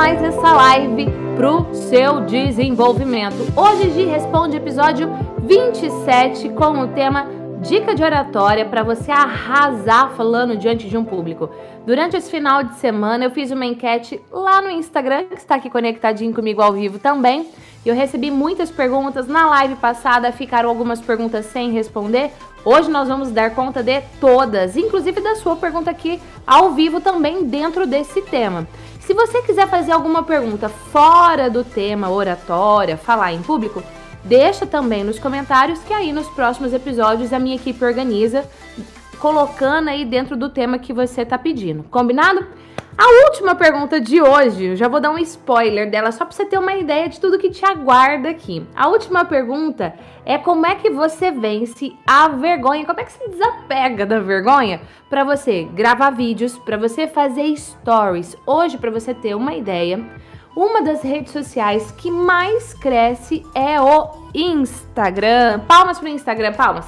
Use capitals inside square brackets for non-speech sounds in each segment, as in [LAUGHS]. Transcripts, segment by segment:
mais essa live pro seu desenvolvimento. Hoje Gi responde episódio 27 com o tema Dica de oratória para você arrasar falando diante de um público. Durante esse final de semana eu fiz uma enquete lá no Instagram, que está aqui conectadinho comigo ao vivo também. Eu recebi muitas perguntas na live passada, ficaram algumas perguntas sem responder. Hoje nós vamos dar conta de todas, inclusive da sua pergunta aqui ao vivo também dentro desse tema. Se você quiser fazer alguma pergunta fora do tema oratória, falar em público, Deixa também nos comentários que aí nos próximos episódios a minha equipe organiza, colocando aí dentro do tema que você tá pedindo. Combinado? A última pergunta de hoje, eu já vou dar um spoiler dela só para você ter uma ideia de tudo que te aguarda aqui. A última pergunta é como é que você vence a vergonha, como é que se desapega da vergonha para você gravar vídeos, para você fazer stories. Hoje, para você ter uma ideia, uma das redes sociais que mais cresce é o Instagram. Palmas para o Instagram, palmas.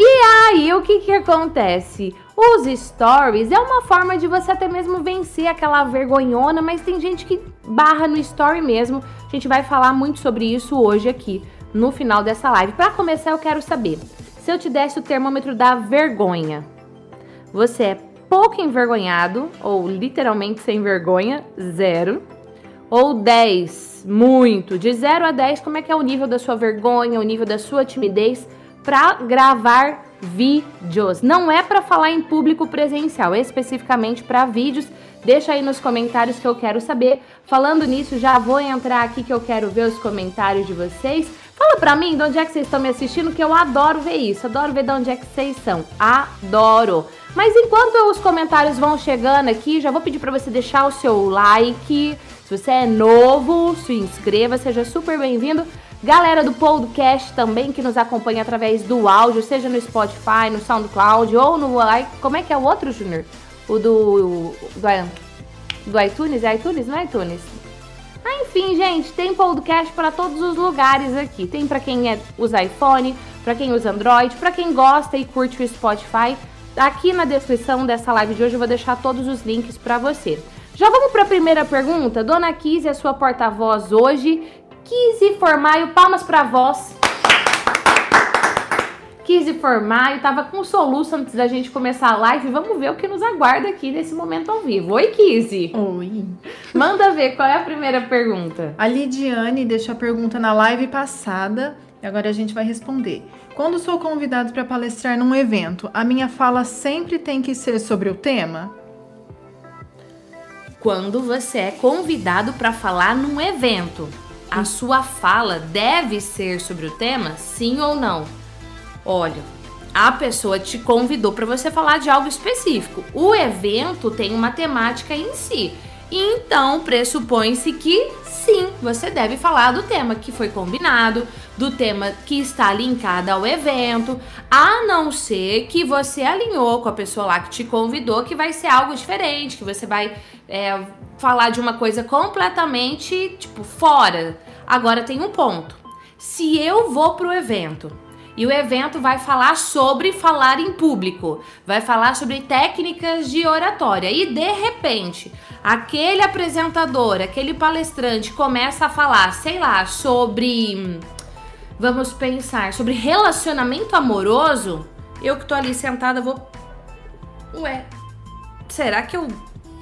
E aí, o que que acontece? Os stories é uma forma de você até mesmo vencer aquela vergonhona, mas tem gente que barra no story mesmo. A gente vai falar muito sobre isso hoje aqui no final dessa live. Para começar, eu quero saber, se eu te desse o termômetro da vergonha, você é pouco envergonhado, ou literalmente sem vergonha, zero. Ou 10, muito. De 0 a 10, como é que é o nível da sua vergonha, o nível da sua timidez para gravar vídeos? Não é para falar em público presencial, é especificamente para vídeos. Deixa aí nos comentários que eu quero saber. Falando nisso, já vou entrar aqui que eu quero ver os comentários de vocês. Fala pra mim de onde é que vocês estão me assistindo, que eu adoro ver isso. Adoro ver de onde é que vocês são. Adoro. Mas enquanto os comentários vão chegando aqui, já vou pedir para você deixar o seu like. Se você é novo, se inscreva, seja super bem-vindo. Galera do podcast também que nos acompanha através do áudio, seja no Spotify, no SoundCloud ou no como é que é o outro, Junior? O do do, do iTunes, é iTunes, não é iTunes? Ah, enfim, gente, tem podcast para todos os lugares aqui. Tem para quem é, usa iPhone, para quem usa Android, para quem gosta e curte o Spotify. Aqui na descrição dessa live de hoje eu vou deixar todos os links para você. Já vamos para a primeira pergunta? Dona Kise é sua porta-voz hoje. Kise Formaio, palmas para voz. Kise Formaio, tava com soluço antes da gente começar a live. Vamos ver o que nos aguarda aqui nesse momento ao vivo. Oi, Kise. Oi. Manda ver qual é a primeira pergunta. A Lidiane deixou a pergunta na live passada e agora a gente vai responder. Quando sou convidado para palestrar num evento, a minha fala sempre tem que ser sobre o tema? Quando você é convidado para falar num evento, a sua fala deve ser sobre o tema? Sim ou não? Olha, a pessoa te convidou para você falar de algo específico. O evento tem uma temática em si. Então, pressupõe-se que sim, você deve falar do tema que foi combinado, do tema que está linkado ao evento, a não ser que você alinhou com a pessoa lá que te convidou que vai ser algo diferente, que você vai é, falar de uma coisa completamente, tipo, fora. Agora tem um ponto. Se eu vou pro evento e o evento vai falar sobre falar em público, vai falar sobre técnicas de oratória. E de repente, aquele apresentador, aquele palestrante começa a falar, sei lá, sobre. Vamos pensar, sobre relacionamento amoroso. Eu que tô ali sentada vou. Ué, será que eu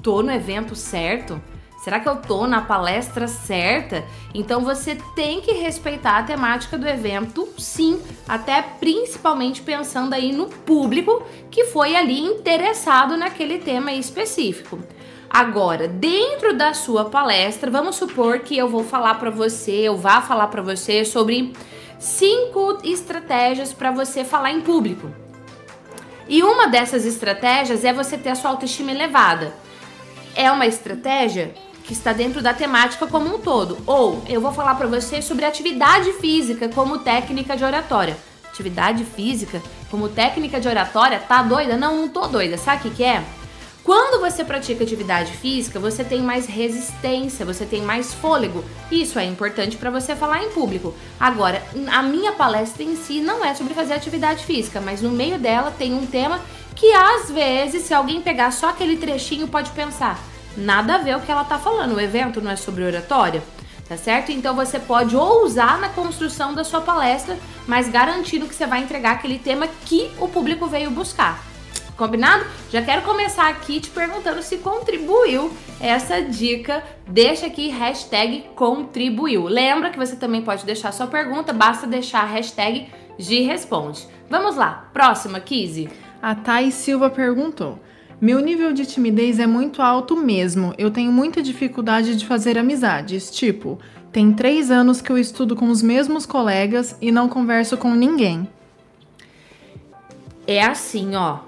tô no evento certo? Será que eu tô na palestra certa? Então você tem que respeitar a temática do evento, sim, até principalmente pensando aí no público que foi ali interessado naquele tema específico. Agora, dentro da sua palestra, vamos supor que eu vou falar para você, eu vá falar para você sobre cinco estratégias para você falar em público. E uma dessas estratégias é você ter a sua autoestima elevada. É uma estratégia que está dentro da temática como um todo. Ou eu vou falar para você sobre atividade física como técnica de oratória. Atividade física como técnica de oratória? Tá doida? Não, não tô doida. Sabe o que, que é? Quando você pratica atividade física, você tem mais resistência, você tem mais fôlego. Isso é importante para você falar em público. Agora, a minha palestra em si não é sobre fazer atividade física, mas no meio dela tem um tema que às vezes, se alguém pegar só aquele trechinho, pode pensar: nada a ver o que ela tá falando. O evento não é sobre oratória, tá certo? Então você pode ousar na construção da sua palestra, mas garantindo que você vai entregar aquele tema que o público veio buscar. Combinado? Já quero começar aqui te perguntando se contribuiu essa dica. Deixa aqui hashtag contribuiu. Lembra que você também pode deixar sua pergunta, basta deixar a hashtag G Responde. Vamos lá, próxima, Kizzy. A Thay Silva perguntou: Meu nível de timidez é muito alto mesmo. Eu tenho muita dificuldade de fazer amizades. Tipo, tem três anos que eu estudo com os mesmos colegas e não converso com ninguém. É assim, ó.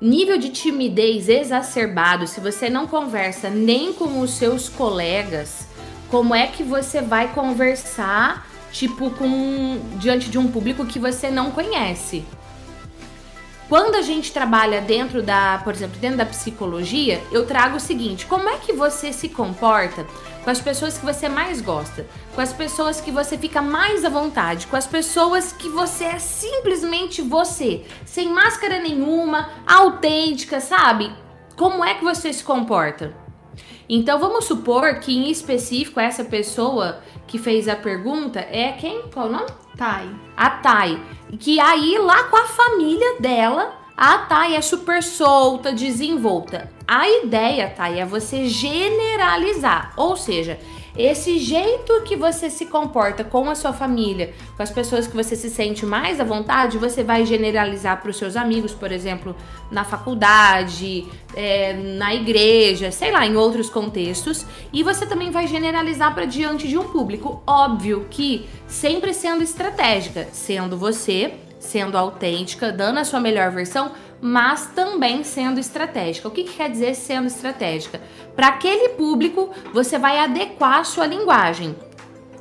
Nível de timidez exacerbado, se você não conversa nem com os seus colegas, como é que você vai conversar, tipo, com diante de um público que você não conhece? Quando a gente trabalha dentro da, por exemplo, dentro da psicologia, eu trago o seguinte: como é que você se comporta com as pessoas que você mais gosta, com as pessoas que você fica mais à vontade, com as pessoas que você é simplesmente você, sem máscara nenhuma, autêntica, sabe? Como é que você se comporta? Então vamos supor que em específico essa pessoa que fez a pergunta é quem? Qual o nome? Thay. A Thay. Que aí lá com a família dela, a Thay é super solta, desenvolta. A ideia, Thay, é você generalizar, ou seja, esse jeito que você se comporta com a sua família, com as pessoas que você se sente mais à vontade, você vai generalizar para os seus amigos, por exemplo, na faculdade, é, na igreja, sei lá, em outros contextos, e você também vai generalizar para diante de um público. Óbvio que sempre sendo estratégica, sendo você, sendo autêntica, dando a sua melhor versão mas também sendo estratégica. O que, que quer dizer sendo estratégica? Para aquele público, você vai adequar a sua linguagem.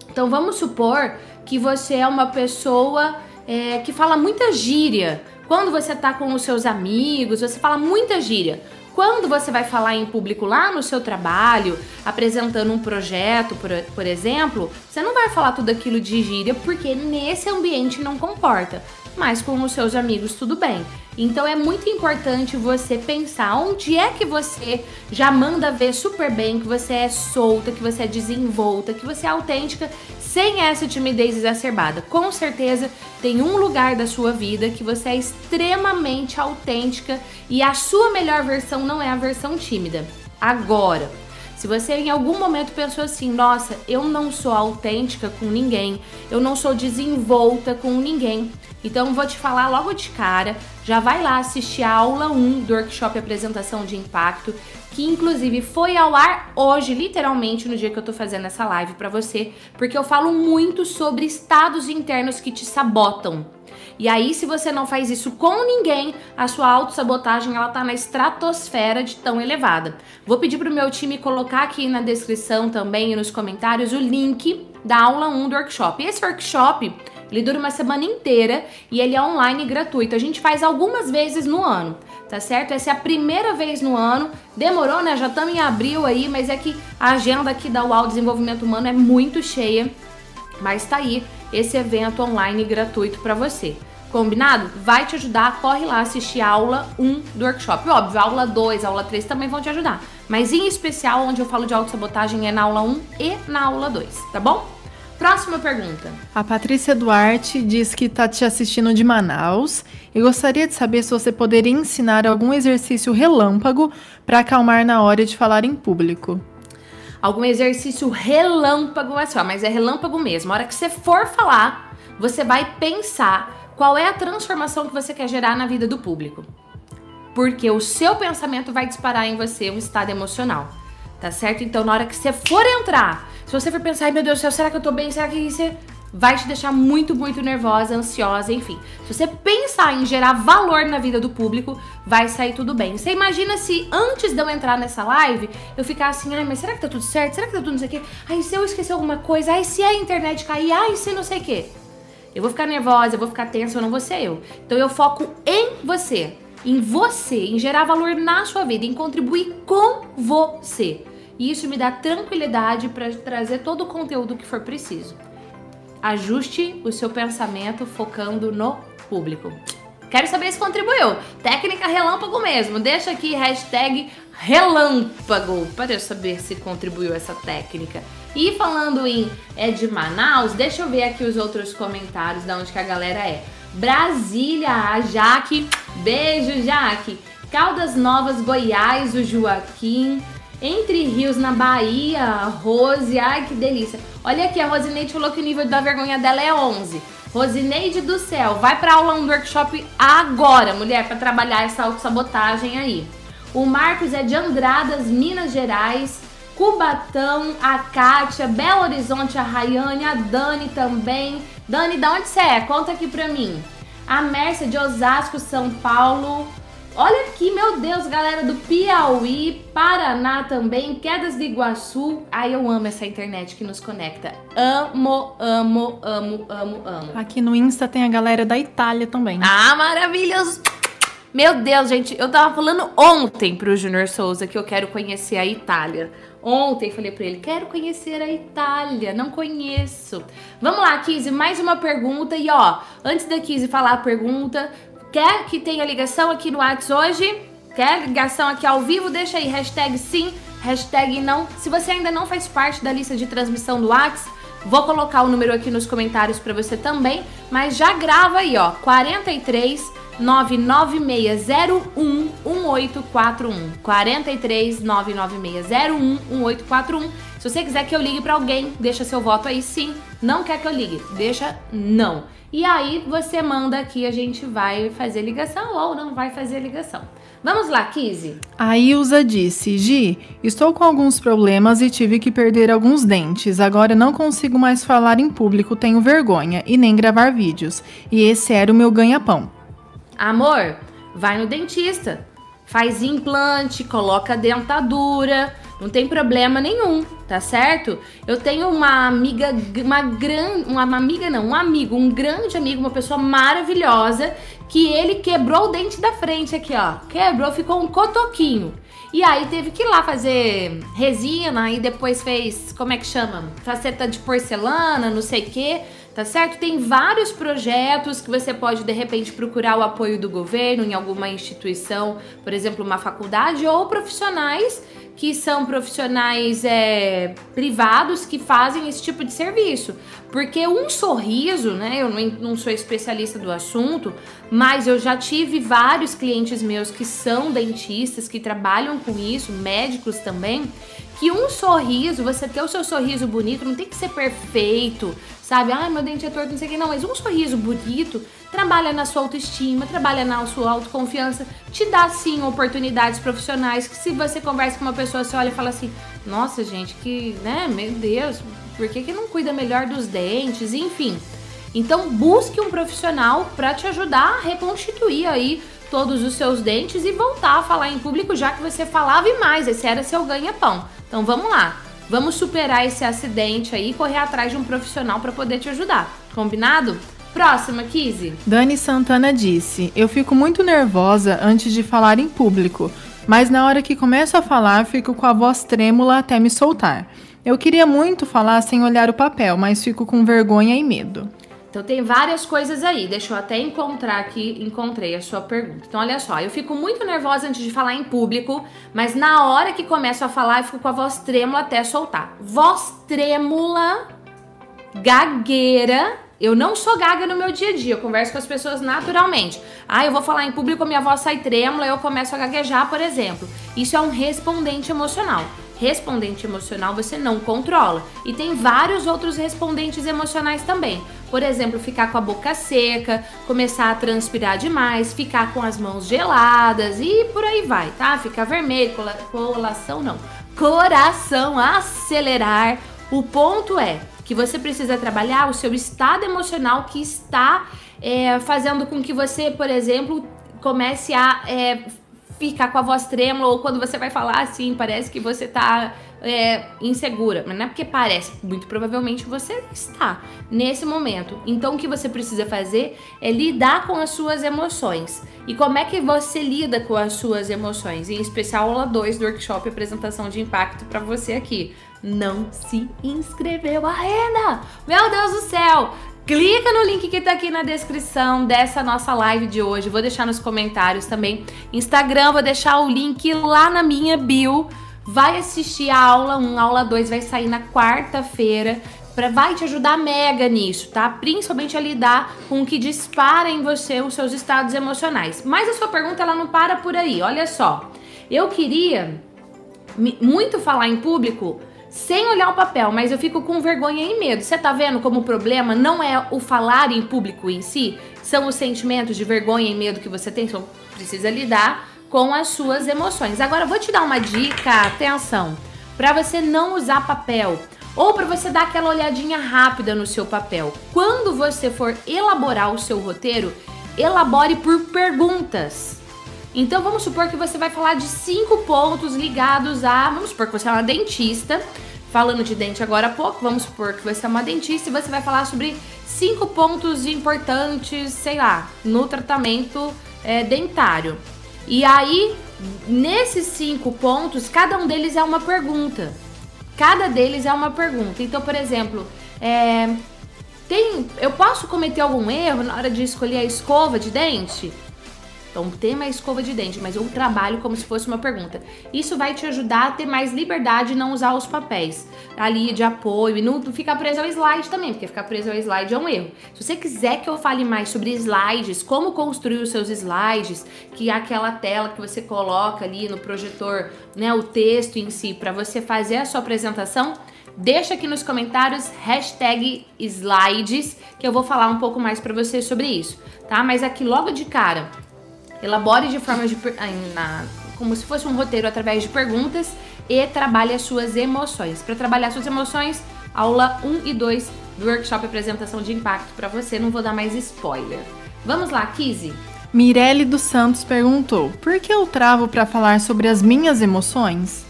Então vamos supor que você é uma pessoa é, que fala muita gíria. Quando você está com os seus amigos, você fala muita gíria. Quando você vai falar em público lá no seu trabalho, apresentando um projeto, por, por exemplo, você não vai falar tudo aquilo de gíria porque nesse ambiente não comporta. Mas com os seus amigos tudo bem. Então é muito importante você pensar onde é que você já manda ver super bem, que você é solta, que você é desenvolta, que você é autêntica, sem essa timidez exacerbada. Com certeza tem um lugar da sua vida que você é extremamente autêntica e a sua melhor versão não é a versão tímida. Agora, se você em algum momento pensou assim, nossa, eu não sou autêntica com ninguém, eu não sou desenvolta com ninguém, então vou te falar logo de cara, já vai lá assistir a aula 1 do workshop Apresentação de Impacto, que inclusive foi ao ar hoje, literalmente no dia que eu tô fazendo essa live para você, porque eu falo muito sobre estados internos que te sabotam. E aí, se você não faz isso com ninguém, a sua autossabotagem ela tá na estratosfera de tão elevada. Vou pedir pro meu time colocar aqui na descrição também e nos comentários o link da aula 1 do workshop. Esse workshop ele dura uma semana inteira e ele é online e gratuito. A gente faz algumas vezes no ano, tá certo? Essa é a primeira vez no ano. Demorou, né? Já estamos em abril aí, mas é que a agenda aqui da UAU Desenvolvimento Humano é muito cheia. Mas tá aí esse evento online gratuito para você. Combinado? Vai te ajudar, corre lá assistir a aula 1 do workshop. Óbvio, aula 2, a aula 3 também vão te ajudar. Mas em especial, onde eu falo de autossabotagem é na aula 1 e na aula 2, tá bom? Próxima pergunta. A Patrícia Duarte diz que está te assistindo de Manaus e gostaria de saber se você poderia ensinar algum exercício relâmpago para acalmar na hora de falar em público. Algum exercício relâmpago, é só, mas é relâmpago mesmo. A hora que você for falar, você vai pensar qual é a transformação que você quer gerar na vida do público. Porque o seu pensamento vai disparar em você um estado emocional, tá certo? Então, na hora que você for entrar se você for pensar, ai meu Deus do céu, será que eu tô bem? Será que isso vai te deixar muito, muito nervosa, ansiosa, enfim. Se você pensar em gerar valor na vida do público, vai sair tudo bem. Você imagina se antes de eu entrar nessa live, eu ficar assim, ai, mas será que tá tudo certo? Será que tá tudo não sei o quê? Ai, se eu esquecer alguma coisa? Ai, se a internet cair? Ai, se não sei o quê? Eu vou ficar nervosa, eu vou ficar tensa, eu não vou ser eu. Então eu foco em você, em você, em gerar valor na sua vida, em contribuir com você. E isso me dá tranquilidade para trazer todo o conteúdo que for preciso. Ajuste o seu pensamento focando no público. Quero saber se contribuiu. Técnica relâmpago mesmo. Deixa aqui hashtag relâmpago para eu saber se contribuiu essa técnica. E falando em é de Manaus, deixa eu ver aqui os outros comentários da onde que a galera é. Brasília, a Jaque. Beijo, Jaque. Caldas Novas, Goiás, o Joaquim. Entre Rios, na Bahia, Rose. Ai, que delícia. Olha aqui, a Rosineide falou que o nível da vergonha dela é 11. Rosineide do céu, vai pra aula no workshop agora, mulher, para trabalhar essa autossabotagem aí. O Marcos é de Andradas, Minas Gerais. Cubatão, a Kátia, Belo Horizonte, a Rayane, a Dani também. Dani, da onde você é? Conta aqui pra mim. A Mércia de Osasco, São Paulo. Olha aqui, meu Deus, galera do Piauí, Paraná também, Quedas de Iguaçu. Ai, eu amo essa internet que nos conecta. Amo, amo, amo, amo, amo. Aqui no Insta tem a galera da Itália também. Ah, maravilhoso! Meu Deus, gente, eu tava falando ontem pro Junior Souza que eu quero conhecer a Itália. Ontem falei para ele, quero conhecer a Itália, não conheço. Vamos lá, Kizzy, mais uma pergunta. E ó, antes da Kizzy falar a pergunta, Quer que tenha ligação aqui no WhatsApp hoje? Quer ligação aqui ao vivo? Deixa aí hashtag sim, hashtag não. Se você ainda não faz parte da lista de transmissão do WhatsApp, vou colocar o número aqui nos comentários para você também, mas já grava aí, ó, 43 99601 1841. 43 99601 1841. Se você quiser que eu ligue para alguém, deixa seu voto aí sim. Não quer que eu ligue, deixa não. E aí você manda aqui, a gente vai fazer ligação ou não vai fazer ligação. Vamos lá, Kizzy. A Ilza disse: Gi, estou com alguns problemas e tive que perder alguns dentes. Agora não consigo mais falar em público, tenho vergonha e nem gravar vídeos. E esse era o meu ganha-pão. Amor, vai no dentista. Faz implante, coloca dentadura, não tem problema nenhum, tá certo? Eu tenho uma amiga, uma grande, uma, amiga não, um amigo, um grande amigo, uma pessoa maravilhosa, que ele quebrou o dente da frente aqui, ó. Quebrou, ficou um cotoquinho. E aí teve que ir lá fazer resina e depois fez, como é que chama? Faceta de porcelana, não sei o quê tá certo? Tem vários projetos que você pode de repente procurar o apoio do governo em alguma instituição, por exemplo, uma faculdade ou profissionais que são profissionais é, privados que fazem esse tipo de serviço. Porque um sorriso, né? Eu não, sou especialista do assunto, mas eu já tive vários clientes meus que são dentistas, que trabalham com isso, médicos também, que um sorriso, você ter o seu sorriso bonito, não tem que ser perfeito, sabe? Ah, meu dente é torto, não sei o que. Não, mas um sorriso bonito trabalha na sua autoestima, trabalha na sua autoconfiança, te dá sim oportunidades profissionais que se você conversa com uma pessoa, você olha e fala assim, nossa gente, que, né, meu Deus, por que, que não cuida melhor dos dentes? Enfim. Então busque um profissional para te ajudar a reconstituir aí todos os seus dentes e voltar a falar em público, já que você falava e mais, esse era seu ganha-pão. Então vamos lá. Vamos superar esse acidente aí e correr atrás de um profissional para poder te ajudar. Combinado? Próxima, Kizzy. Dani Santana disse: Eu fico muito nervosa antes de falar em público, mas na hora que começo a falar, fico com a voz trêmula até me soltar. Eu queria muito falar sem olhar o papel, mas fico com vergonha e medo. Então tem várias coisas aí. Deixa eu até encontrar aqui, encontrei a sua pergunta. Então olha só, eu fico muito nervosa antes de falar em público, mas na hora que começo a falar, eu fico com a voz trêmula até soltar. Voz trêmula, gagueira. Eu não sou gaga no meu dia a dia, eu converso com as pessoas naturalmente. Ah, eu vou falar em público, minha voz sai trêmula, eu começo a gaguejar, por exemplo. Isso é um respondente emocional. Respondente emocional você não controla. E tem vários outros respondentes emocionais também. Por exemplo, ficar com a boca seca, começar a transpirar demais, ficar com as mãos geladas e por aí vai, tá? Ficar vermelho, colação não. Coração acelerar. O ponto é que você precisa trabalhar o seu estado emocional que está é, fazendo com que você, por exemplo, comece a é, ficar com a voz trêmula ou quando você vai falar assim, parece que você tá é, insegura. Mas não é porque parece, muito provavelmente você está nesse momento. Então o que você precisa fazer é lidar com as suas emoções. E como é que você lida com as suas emoções? Em especial aula 2 do workshop Apresentação de Impacto para você aqui. Não se inscreveu ainda! Meu Deus do céu! Clica no link que tá aqui na descrição dessa nossa live de hoje. Vou deixar nos comentários também. Instagram, vou deixar o link lá na minha bio. Vai assistir a aula 1, a aula 2 vai sair na quarta-feira. Pra, vai te ajudar mega nisso, tá? Principalmente a lidar com o que dispara em você os seus estados emocionais. Mas a sua pergunta ela não para por aí. Olha só. Eu queria muito falar em público sem olhar o papel, mas eu fico com vergonha e medo. Você tá vendo como o problema não é o falar em público em si, são os sentimentos de vergonha e medo que você tem, você precisa lidar com as suas emoções. Agora vou te dar uma dica, atenção, para você não usar papel ou para você dar aquela olhadinha rápida no seu papel. Quando você for elaborar o seu roteiro, elabore por perguntas. Então vamos supor que você vai falar de cinco pontos ligados a. Vamos supor que você é uma dentista. Falando de dente agora há pouco, vamos supor que você é uma dentista e você vai falar sobre cinco pontos importantes, sei lá, no tratamento é, dentário. E aí, nesses cinco pontos, cada um deles é uma pergunta. Cada deles é uma pergunta. Então, por exemplo, é, tem, eu posso cometer algum erro na hora de escolher a escova de dente? Então, tema é escova de dente, mas eu trabalho como se fosse uma pergunta. Isso vai te ajudar a ter mais liberdade e não usar os papéis ali de apoio e não ficar preso ao slide também, porque ficar preso ao slide é um erro. Se você quiser que eu fale mais sobre slides, como construir os seus slides, que é aquela tela que você coloca ali no projetor, né, o texto em si, para você fazer a sua apresentação, deixa aqui nos comentários hashtag slides, que eu vou falar um pouco mais para você sobre isso, tá? Mas aqui logo de cara, Elabore de forma de, na, como se fosse um roteiro através de perguntas e trabalhe as suas emoções. Para trabalhar suas emoções, aula 1 e 2 do workshop Apresentação de Impacto para você. Não vou dar mais spoiler. Vamos lá, Kizzy? Mirelle dos Santos perguntou: Por que eu travo para falar sobre as minhas emoções?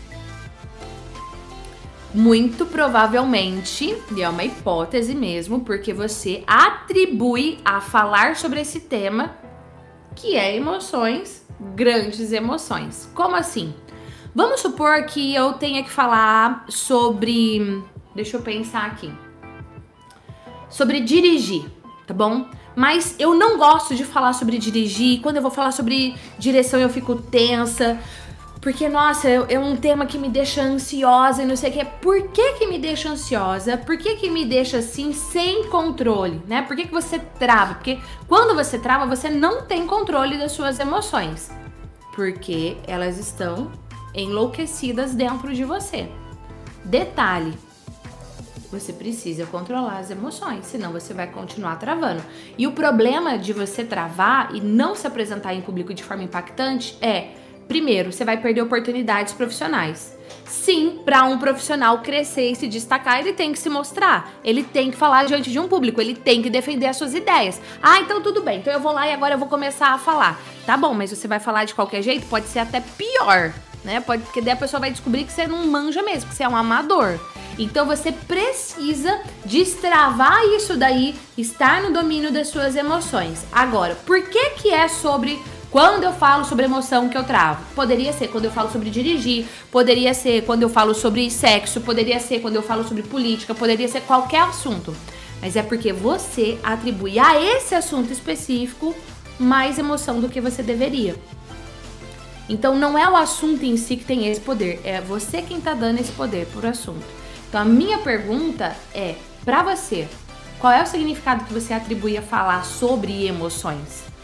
Muito provavelmente, e é uma hipótese mesmo, porque você atribui a falar sobre esse tema que é emoções, grandes emoções. Como assim? Vamos supor que eu tenha que falar sobre. Deixa eu pensar aqui. Sobre dirigir, tá bom? Mas eu não gosto de falar sobre dirigir. Quando eu vou falar sobre direção, eu fico tensa. Porque, nossa, é um tema que me deixa ansiosa e não sei o que. Por que que me deixa ansiosa? Por que que me deixa assim, sem controle, né? Por que que você trava? Porque quando você trava, você não tem controle das suas emoções. Porque elas estão enlouquecidas dentro de você. Detalhe, você precisa controlar as emoções, senão você vai continuar travando. E o problema de você travar e não se apresentar em público de forma impactante é Primeiro, você vai perder oportunidades profissionais. Sim, para um profissional crescer e se destacar, ele tem que se mostrar. Ele tem que falar diante de um público, ele tem que defender as suas ideias. Ah, então tudo bem. Então eu vou lá e agora eu vou começar a falar. Tá bom, mas você vai falar de qualquer jeito, pode ser até pior, né? Pode porque daí a pessoa vai descobrir que você não manja mesmo, que você é um amador. Então você precisa destravar isso daí, estar no domínio das suas emoções. Agora, por que que é sobre quando eu falo sobre emoção que eu travo, poderia ser quando eu falo sobre dirigir, poderia ser quando eu falo sobre sexo, poderia ser quando eu falo sobre política, poderia ser qualquer assunto. Mas é porque você atribui a esse assunto específico mais emoção do que você deveria. Então não é o assunto em si que tem esse poder, é você quem tá dando esse poder por assunto. Então a minha pergunta é, para você, qual é o significado que você atribui a falar sobre emoções?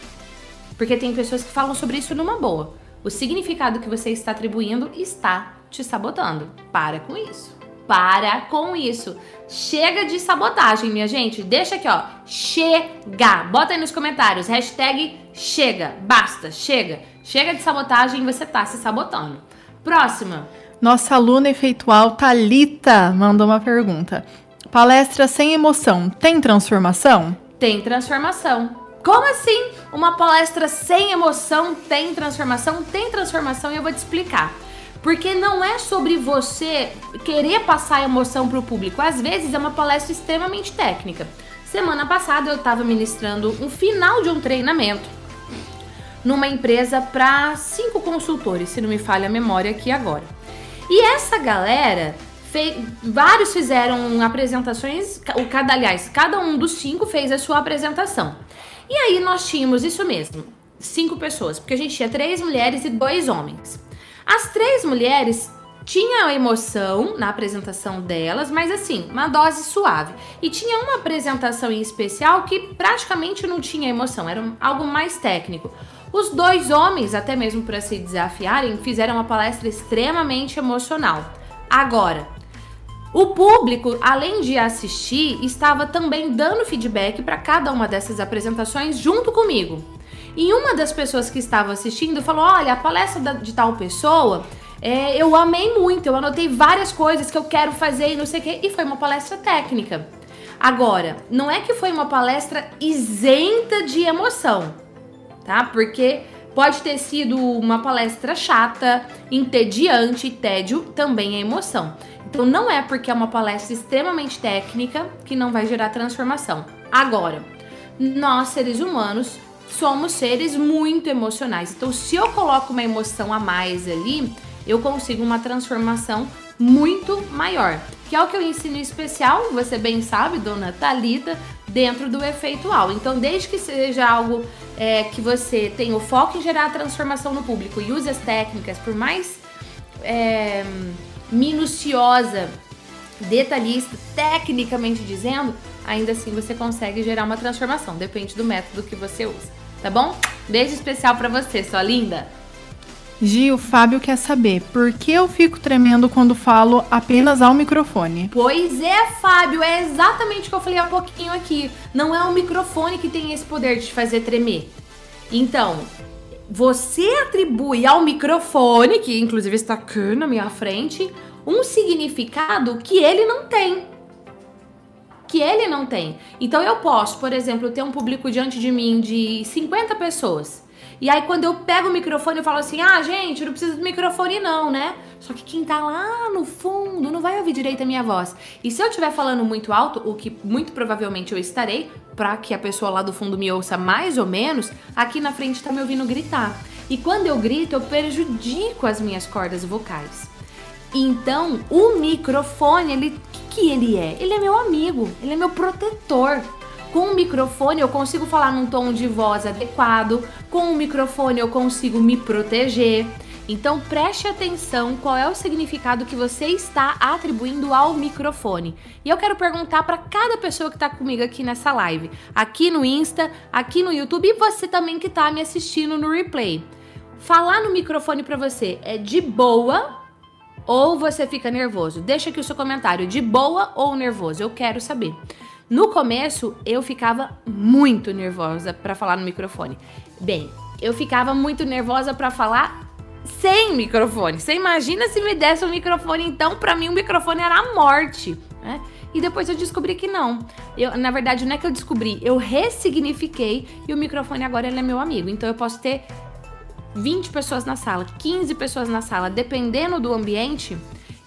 Porque tem pessoas que falam sobre isso numa boa. O significado que você está atribuindo está te sabotando. Para com isso. Para com isso. Chega de sabotagem, minha gente. Deixa aqui, ó. Chega. Bota aí nos comentários. Hashtag chega. Basta. Chega. Chega de sabotagem e você tá se sabotando. Próxima. Nossa aluna efeitual Talita mandou uma pergunta. Palestra sem emoção tem transformação? Tem transformação. Como assim? Uma palestra sem emoção tem transformação? Tem transformação e eu vou te explicar. Porque não é sobre você querer passar emoção para o público. Às vezes é uma palestra extremamente técnica. Semana passada eu estava ministrando um final de um treinamento numa empresa para cinco consultores, se não me falha a memória aqui agora. E essa galera. Vários fizeram apresentações, o cada, aliás, cada um dos cinco fez a sua apresentação. E aí nós tínhamos isso mesmo, cinco pessoas, porque a gente tinha três mulheres e dois homens. As três mulheres tinham emoção na apresentação delas, mas assim, uma dose suave. E tinha uma apresentação em especial que praticamente não tinha emoção, era algo mais técnico. Os dois homens, até mesmo para se desafiarem, fizeram uma palestra extremamente emocional. Agora, o público, além de assistir, estava também dando feedback para cada uma dessas apresentações junto comigo. E uma das pessoas que estava assistindo falou: Olha, a palestra de tal pessoa, é, eu amei muito, eu anotei várias coisas que eu quero fazer e não sei o quê. E foi uma palestra técnica. Agora, não é que foi uma palestra isenta de emoção, tá? Porque pode ter sido uma palestra chata, entediante, tédio também é emoção. Então não é porque é uma palestra extremamente técnica que não vai gerar transformação. Agora, nós seres humanos somos seres muito emocionais. Então se eu coloco uma emoção a mais ali, eu consigo uma transformação muito maior. Que é o que eu ensino em especial, você bem sabe, dona Talita, dentro do efeitual. Então, desde que seja algo é, que você tenha o foco em gerar transformação no público e use as técnicas, por mais é, minuciosa, detalhista, tecnicamente dizendo, ainda assim você consegue gerar uma transformação. Depende do método que você usa, tá bom? Beijo especial para você, sua linda! Gil, Fábio quer saber por que eu fico tremendo quando falo apenas ao microfone. Pois é, Fábio, é exatamente o que eu falei há pouquinho aqui. Não é o microfone que tem esse poder de te fazer tremer. Então, você atribui ao microfone, que inclusive está aqui na minha frente, um significado que ele não tem. Que ele não tem. Então eu posso, por exemplo, ter um público diante de mim de 50 pessoas. E aí quando eu pego o microfone eu falo assim: "Ah, gente, não precisa do microfone não, né?" Só que quem tá lá no fundo não vai ouvir direito a minha voz. E se eu estiver falando muito alto, o que muito provavelmente eu estarei, para que a pessoa lá do fundo me ouça mais ou menos, aqui na frente tá me ouvindo gritar. E quando eu grito, eu prejudico as minhas cordas vocais. Então, o microfone, ele que, que ele é? Ele é meu amigo, ele é meu protetor. Com o microfone eu consigo falar num tom de voz adequado, com o microfone eu consigo me proteger. Então preste atenção qual é o significado que você está atribuindo ao microfone. E eu quero perguntar para cada pessoa que está comigo aqui nessa live, aqui no Insta, aqui no YouTube e você também que está me assistindo no replay. Falar no microfone para você é de boa ou você fica nervoso? Deixa aqui o seu comentário, de boa ou nervoso? Eu quero saber. No começo, eu ficava muito nervosa para falar no microfone. Bem, eu ficava muito nervosa para falar sem microfone. Você imagina se me desse um microfone, então para mim o microfone era a morte, né? E depois eu descobri que não. Eu, na verdade, não é que eu descobri, eu ressignifiquei e o microfone agora é meu amigo. Então eu posso ter 20 pessoas na sala, 15 pessoas na sala, dependendo do ambiente,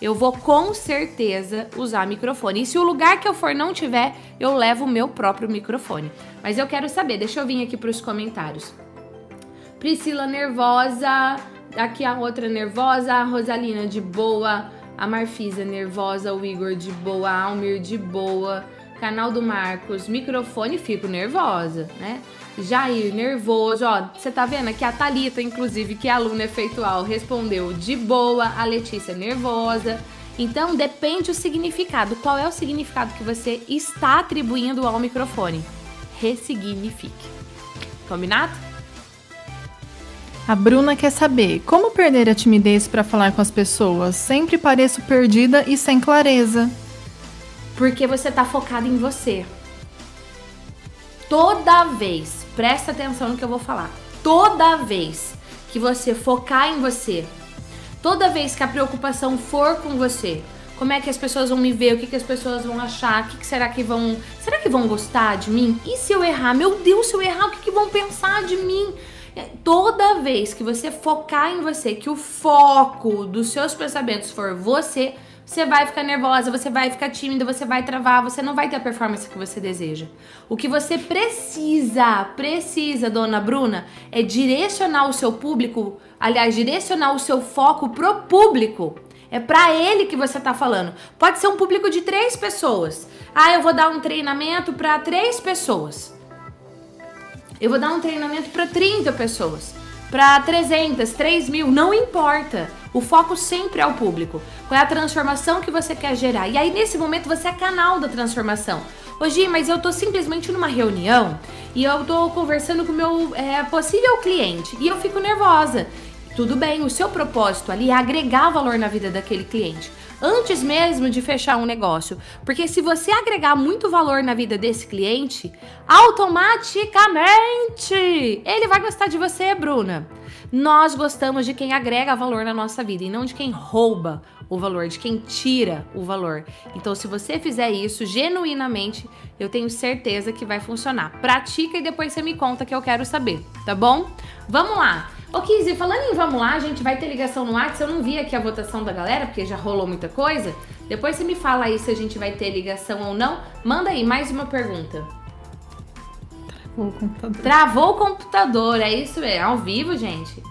eu vou com certeza usar microfone. E se o lugar que eu for não tiver, eu levo o meu próprio microfone. Mas eu quero saber, deixa eu vir aqui para os comentários. Priscila nervosa, aqui a outra nervosa, a Rosalina de boa, a Marfisa nervosa, o Igor de boa, a Almir de boa, canal do Marcos, microfone, fico nervosa, né? Jair, nervoso, ó, você tá vendo aqui a Talita, inclusive, que é aluna efeitual, respondeu de boa, a Letícia nervosa. Então depende o significado. Qual é o significado que você está atribuindo ao microfone? Ressignifique. Combinado? A Bruna quer saber como perder a timidez para falar com as pessoas. Sempre pareço perdida e sem clareza. Porque você tá focado em você. Toda vez presta atenção no que eu vou falar. Toda vez que você focar em você, toda vez que a preocupação for com você, como é que as pessoas vão me ver, o que, que as pessoas vão achar, o que, que será que vão. Será que vão gostar de mim? E se eu errar? Meu Deus, se eu errar, o que, que vão pensar de mim? É, toda vez que você focar em você, que o foco dos seus pensamentos for você, você vai ficar nervosa, você vai ficar tímida, você vai travar, você não vai ter a performance que você deseja. O que você precisa, precisa, dona Bruna, é direcionar o seu público, aliás, direcionar o seu foco pro público. É para ele que você tá falando. Pode ser um público de três pessoas. Ah, eu vou dar um treinamento para três pessoas. Eu vou dar um treinamento para 30 pessoas. Para 300, 3 mil, não importa. O foco sempre é o público. Qual é a transformação que você quer gerar? E aí, nesse momento, você é canal da transformação. Hoje, mas eu tô simplesmente numa reunião e eu tô conversando com o meu é, possível cliente e eu fico nervosa. Tudo bem, o seu propósito ali é agregar valor na vida daquele cliente. Antes mesmo de fechar um negócio. Porque se você agregar muito valor na vida desse cliente, automaticamente ele vai gostar de você, Bruna. Nós gostamos de quem agrega valor na nossa vida e não de quem rouba o valor, de quem tira o valor. Então, se você fizer isso genuinamente, eu tenho certeza que vai funcionar. Pratica e depois você me conta que eu quero saber, tá bom? Vamos lá! Ô, Kizzy, falando em vamos lá, a gente vai ter ligação no WhatsApp. Eu não vi aqui a votação da galera, porque já rolou muita coisa. Depois você me fala aí se a gente vai ter ligação ou não. Manda aí mais uma pergunta. Travou o computador. Travou o computador, é isso? É ao vivo, gente?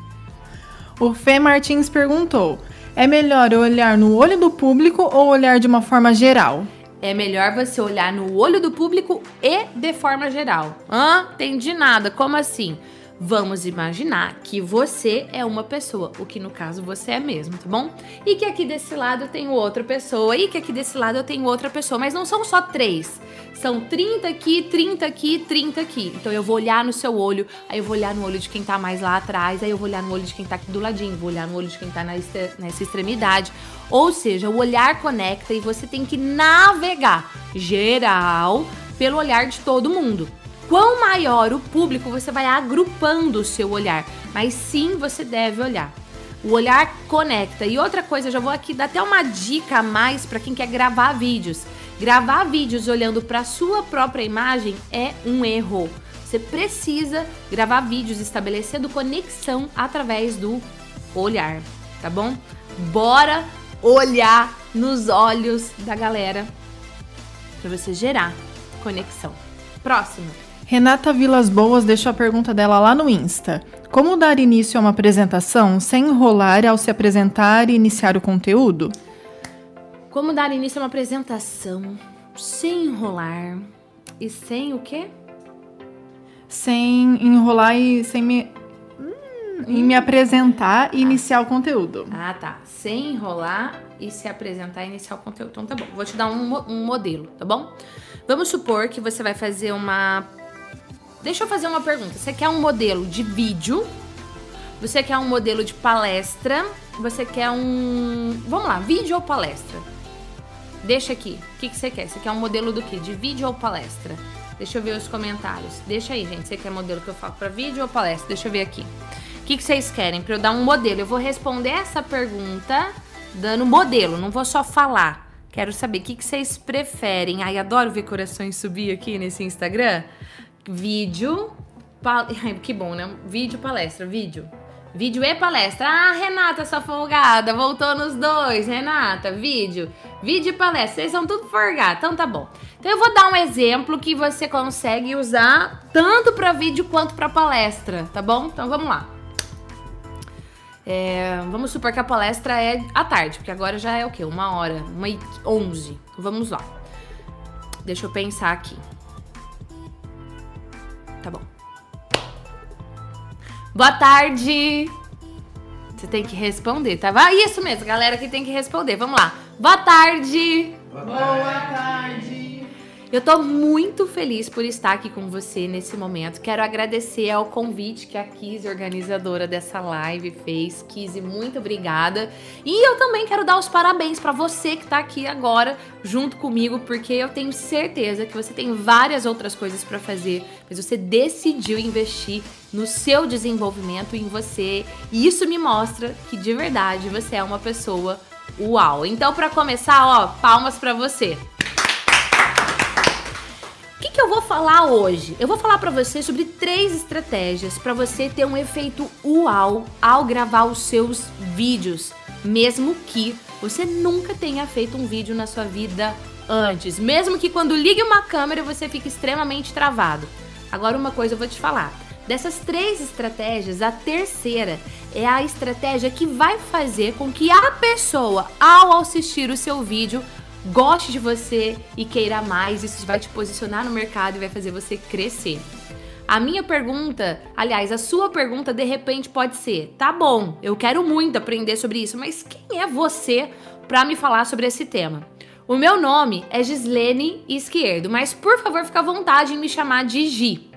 O Fê Martins perguntou: é melhor olhar no olho do público ou olhar de uma forma geral? É melhor você olhar no olho do público e de forma geral. Hã? Entendi nada. Como assim? Vamos imaginar que você é uma pessoa, o que no caso você é mesmo, tá bom? E que aqui desse lado eu tenho outra pessoa, e que aqui desse lado eu tenho outra pessoa, mas não são só três. São 30 aqui, 30 aqui, 30 aqui. Então eu vou olhar no seu olho, aí eu vou olhar no olho de quem tá mais lá atrás, aí eu vou olhar no olho de quem tá aqui do ladinho, vou olhar no olho de quem tá nessa extremidade. Ou seja, o olhar conecta e você tem que navegar geral pelo olhar de todo mundo. Quão maior o público, você vai agrupando o seu olhar, mas sim você deve olhar. O olhar conecta. E outra coisa, já vou aqui dar até uma dica a mais para quem quer gravar vídeos. Gravar vídeos olhando para sua própria imagem é um erro. Você precisa gravar vídeos estabelecendo conexão através do olhar, tá bom? Bora olhar nos olhos da galera para você gerar conexão. Próximo. Renata Vilas Boas deixou a pergunta dela lá no Insta. Como dar início a uma apresentação sem enrolar ao se apresentar e iniciar o conteúdo? Como dar início a uma apresentação sem enrolar e sem o quê? Sem enrolar e sem me. Hum, em me apresentar e iniciar o conteúdo. Ah, tá. Sem enrolar e se apresentar e iniciar o conteúdo. Então tá bom. Vou te dar um, um modelo, tá bom? Vamos supor que você vai fazer uma Deixa eu fazer uma pergunta. Você quer um modelo de vídeo? Você quer um modelo de palestra? Você quer um. Vamos lá, vídeo ou palestra? Deixa aqui. O que, que você quer? Você quer um modelo do que? De vídeo ou palestra? Deixa eu ver os comentários. Deixa aí, gente. Você quer modelo que eu falo para vídeo ou palestra? Deixa eu ver aqui. O que, que vocês querem para eu dar um modelo? Eu vou responder essa pergunta dando modelo, não vou só falar. Quero saber o que, que vocês preferem. Ai, adoro ver corações subir aqui nesse Instagram vídeo. Pal... [LAUGHS] que bom, né? Vídeo, palestra, vídeo. Vídeo e palestra. Ah, Renata, sua folgada, voltou nos dois. Renata, vídeo. Vídeo e palestra. Vocês são tudo folgados. Então tá bom. Então eu vou dar um exemplo que você consegue usar tanto para vídeo quanto para palestra, tá bom? Então vamos lá. É, vamos supor que a palestra é à tarde, porque agora já é o quê? Uma hora, uma e onze. Vamos lá. Deixa eu pensar aqui. Tá bom. Boa tarde. Você tem que responder, tá? Isso mesmo, galera que tem que responder. Vamos lá. Boa tarde. Boa tarde. Boa tarde. Eu tô muito feliz por estar aqui com você nesse momento. Quero agradecer ao convite que a Kizzy, organizadora dessa live, fez. Kizzy, muito obrigada. E eu também quero dar os parabéns para você que tá aqui agora junto comigo, porque eu tenho certeza que você tem várias outras coisas para fazer, mas você decidiu investir no seu desenvolvimento em você. E isso me mostra que de verdade você é uma pessoa uau. Então, para começar, ó, palmas para você. Que, que, eu vou falar hoje? Eu vou falar para você sobre três estratégias para você ter um efeito uau ao gravar os seus vídeos, mesmo que você nunca tenha feito um vídeo na sua vida antes, mesmo que quando ligue uma câmera você fique extremamente travado. Agora uma coisa eu vou te falar. Dessas três estratégias, a terceira é a estratégia que vai fazer com que a pessoa, ao assistir o seu vídeo, goste de você e queira mais. Isso vai te posicionar no mercado e vai fazer você crescer. A minha pergunta, aliás, a sua pergunta de repente pode ser: tá bom, eu quero muito aprender sobre isso, mas quem é você para me falar sobre esse tema? O meu nome é Gislene Esquerdo, mas por favor, fica à vontade em me chamar de Gi.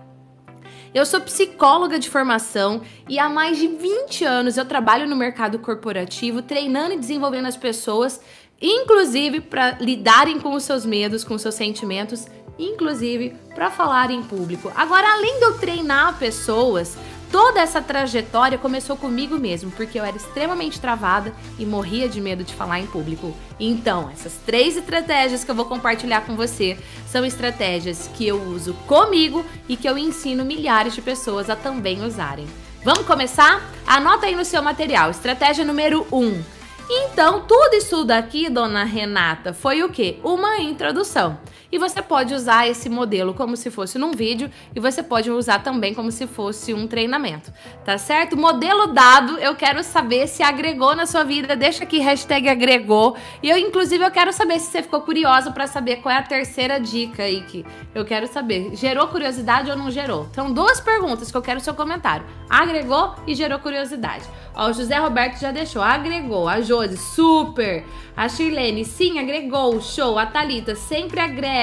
Eu sou psicóloga de formação e há mais de 20 anos eu trabalho no mercado corporativo, treinando e desenvolvendo as pessoas, inclusive para lidarem com os seus medos, com os seus sentimentos, inclusive para falar em público. Agora, além de eu treinar pessoas, Toda essa trajetória começou comigo mesmo, porque eu era extremamente travada e morria de medo de falar em público. Então, essas três estratégias que eu vou compartilhar com você são estratégias que eu uso comigo e que eu ensino milhares de pessoas a também usarem. Vamos começar? Anota aí no seu material. Estratégia número 1. Um. Então, tudo isso daqui, dona Renata, foi o quê? Uma introdução e você pode usar esse modelo como se fosse num vídeo e você pode usar também como se fosse um treinamento, tá certo? Modelo dado, eu quero saber se agregou na sua vida, deixa aqui hashtag agregou. E eu inclusive eu quero saber se você ficou curioso para saber qual é a terceira dica aí que eu quero saber, gerou curiosidade ou não gerou? Então duas perguntas que eu quero o seu comentário, agregou e gerou curiosidade. Ó, o José Roberto já deixou, agregou, a Josi, super, a Shirlene, sim, agregou, show, a Talita sempre agrega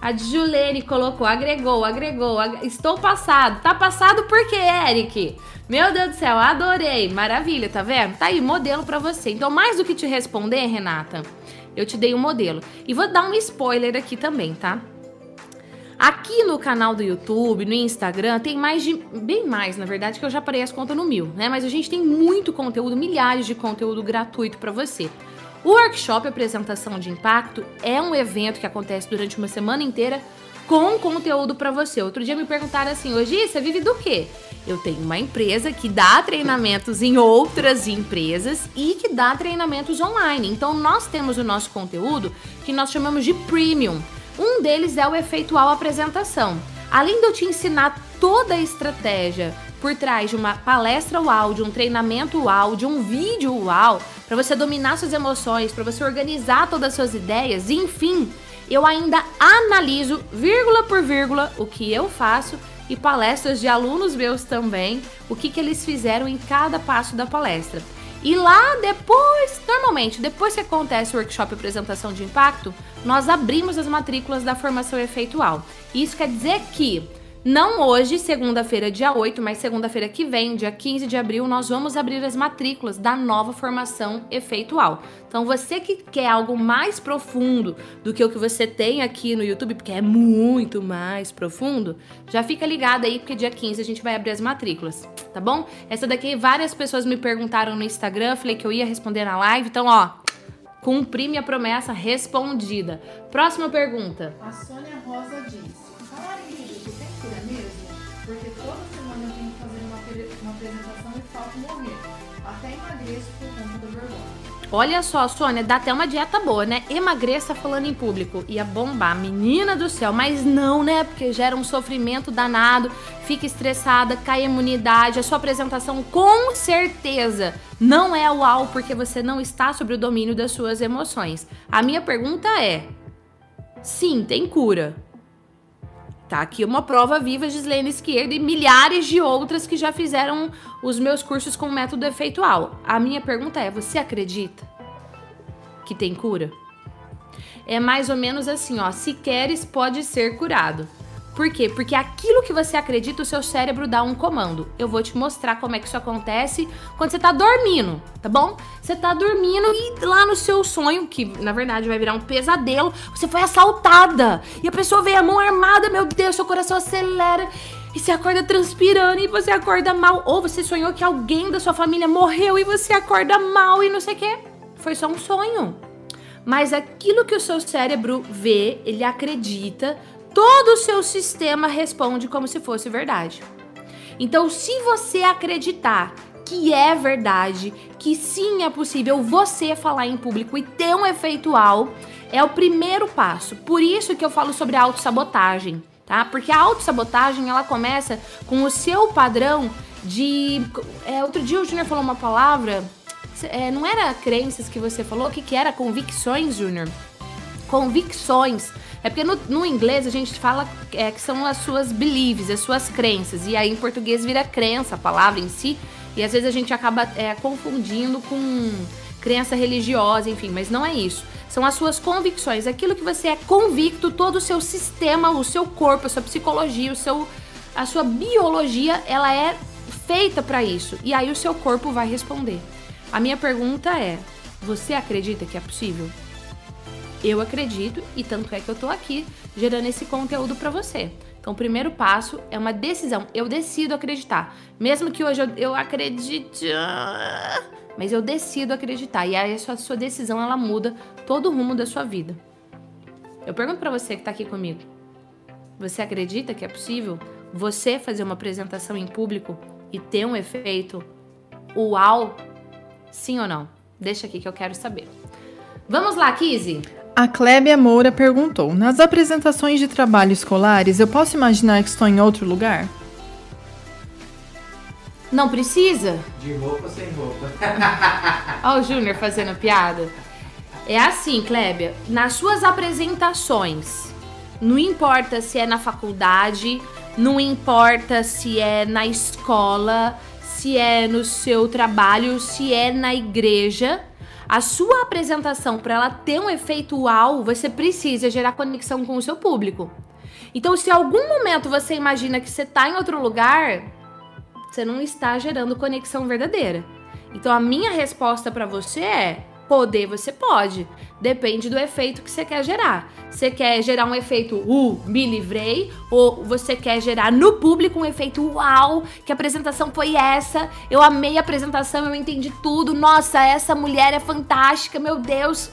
A Julene colocou, agregou, agregou. Ag... Estou passado. Tá passado por quê, Eric? Meu Deus do céu, adorei. Maravilha, tá vendo? Tá aí, modelo para você. Então, mais do que te responder, Renata, eu te dei um modelo. E vou dar um spoiler aqui também, tá? Aqui no canal do YouTube, no Instagram, tem mais de. Bem mais, na verdade, que eu já parei as contas no mil, né? Mas a gente tem muito conteúdo, milhares de conteúdo gratuito para você. O workshop Apresentação de Impacto é um evento que acontece durante uma semana inteira com conteúdo para você. Outro dia me perguntaram assim: hoje você vive do quê? Eu tenho uma empresa que dá treinamentos em outras empresas e que dá treinamentos online. Então nós temos o nosso conteúdo que nós chamamos de premium. Um deles é o efeitual apresentação. Além de eu te ensinar toda a estratégia por trás de uma palestra UAU, de um treinamento UAU, de um vídeo UAU, para você dominar suas emoções, para você organizar todas as suas ideias, enfim, eu ainda analiso vírgula por vírgula o que eu faço e palestras de alunos meus também, o que, que eles fizeram em cada passo da palestra. E lá depois, normalmente, depois que acontece o workshop apresentação de impacto, nós abrimos as matrículas da formação efeitual. Isso quer dizer que não hoje, segunda-feira, dia 8, mas segunda-feira que vem, dia 15 de abril, nós vamos abrir as matrículas da nova formação efeitual. Então, você que quer algo mais profundo do que o que você tem aqui no YouTube, porque é muito mais profundo, já fica ligado aí, porque dia 15 a gente vai abrir as matrículas, tá bom? Essa daqui, várias pessoas me perguntaram no Instagram, falei que eu ia responder na live, então, ó, cumpri minha promessa respondida. Próxima pergunta. A Sônia Rosa Olha só, Sônia, dá até uma dieta boa, né? Emagreça falando em público. Ia bombar, menina do céu. Mas não, né? Porque gera um sofrimento danado, fica estressada, cai a imunidade. A sua apresentação, com certeza, não é uau, porque você não está sob o domínio das suas emoções. A minha pergunta é: sim, tem cura. Tá aqui uma prova viva, Gislene Esquerda e milhares de outras que já fizeram os meus cursos com método efeitual. A minha pergunta é: você acredita que tem cura? É mais ou menos assim, ó, se queres pode ser curado. Por quê? Porque aquilo que você acredita, o seu cérebro dá um comando. Eu vou te mostrar como é que isso acontece quando você tá dormindo, tá bom? Você tá dormindo e lá no seu sonho, que na verdade vai virar um pesadelo, você foi assaltada. E a pessoa veio a mão armada, meu Deus, seu coração acelera. E você acorda transpirando e você acorda mal. Ou você sonhou que alguém da sua família morreu e você acorda mal e não sei o quê. Foi só um sonho. Mas aquilo que o seu cérebro vê, ele acredita, todo o seu sistema responde como se fosse verdade. Então, se você acreditar que é verdade, que sim é possível você falar em público e ter um efeitual, é o primeiro passo. Por isso que eu falo sobre autossabotagem. tá? Porque a autossabotagem, ela começa com o seu padrão de... É, outro dia o Júnior falou uma palavra... É, não era crenças que você falou? O que, que era? Convicções, Júnior? Convicções. É porque no, no inglês a gente fala é, que são as suas beliefs, as suas crenças. E aí em português vira crença, a palavra em si. E às vezes a gente acaba é, confundindo com crença religiosa, enfim, mas não é isso. São as suas convicções, aquilo que você é convicto, todo o seu sistema, o seu corpo, a sua psicologia, o seu, a sua biologia, ela é feita para isso. E aí o seu corpo vai responder. A minha pergunta é: você acredita que é possível? Eu acredito e tanto é que eu tô aqui gerando esse conteúdo para você. Então, o primeiro passo é uma decisão. Eu decido acreditar. Mesmo que hoje eu, eu acredite. Mas eu decido acreditar. E aí a sua, sua decisão ela muda todo o rumo da sua vida. Eu pergunto para você que tá aqui comigo. Você acredita que é possível você fazer uma apresentação em público e ter um efeito uau? Sim ou não? Deixa aqui que eu quero saber. Vamos lá, Kizzy? A Clébia Moura perguntou: Nas apresentações de trabalho escolares, eu posso imaginar que estou em outro lugar? Não precisa? De roupa sem roupa. [LAUGHS] Olha o Júnior fazendo piada. É assim, Clébia, nas suas apresentações, não importa se é na faculdade, não importa se é na escola, se é no seu trabalho, se é na igreja, a sua apresentação, para ela ter um efeito uau, você precisa gerar conexão com o seu público. Então, se algum momento você imagina que você está em outro lugar, você não está gerando conexão verdadeira. Então, a minha resposta para você é: Poder você pode. Depende do efeito que você quer gerar. Você quer gerar um efeito uh, me livrei, ou você quer gerar no público um efeito uau, que apresentação foi essa, eu amei a apresentação, eu entendi tudo, nossa, essa mulher é fantástica, meu Deus.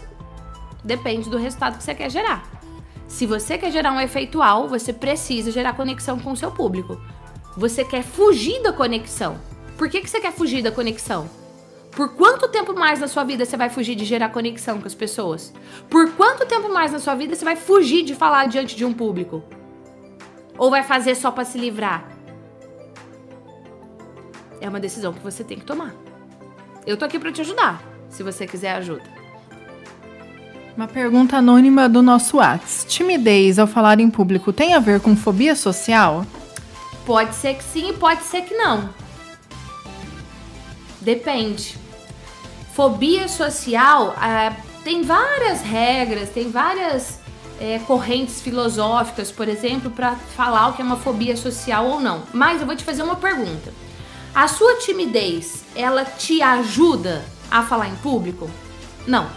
Depende do resultado que você quer gerar. Se você quer gerar um efeito uau, você precisa gerar conexão com o seu público. Você quer fugir da conexão. Por que, que você quer fugir da conexão? Por quanto tempo mais na sua vida você vai fugir de gerar conexão com as pessoas? Por quanto tempo mais na sua vida você vai fugir de falar diante de um público? Ou vai fazer só para se livrar? É uma decisão que você tem que tomar. Eu tô aqui para te ajudar, se você quiser ajuda. Uma pergunta anônima do nosso Whats. Timidez ao falar em público tem a ver com fobia social? Pode ser que sim e pode ser que não. Depende. Fobia social é, tem várias regras, tem várias é, correntes filosóficas, por exemplo, para falar o que é uma fobia social ou não. Mas eu vou te fazer uma pergunta. A sua timidez, ela te ajuda a falar em público? Não.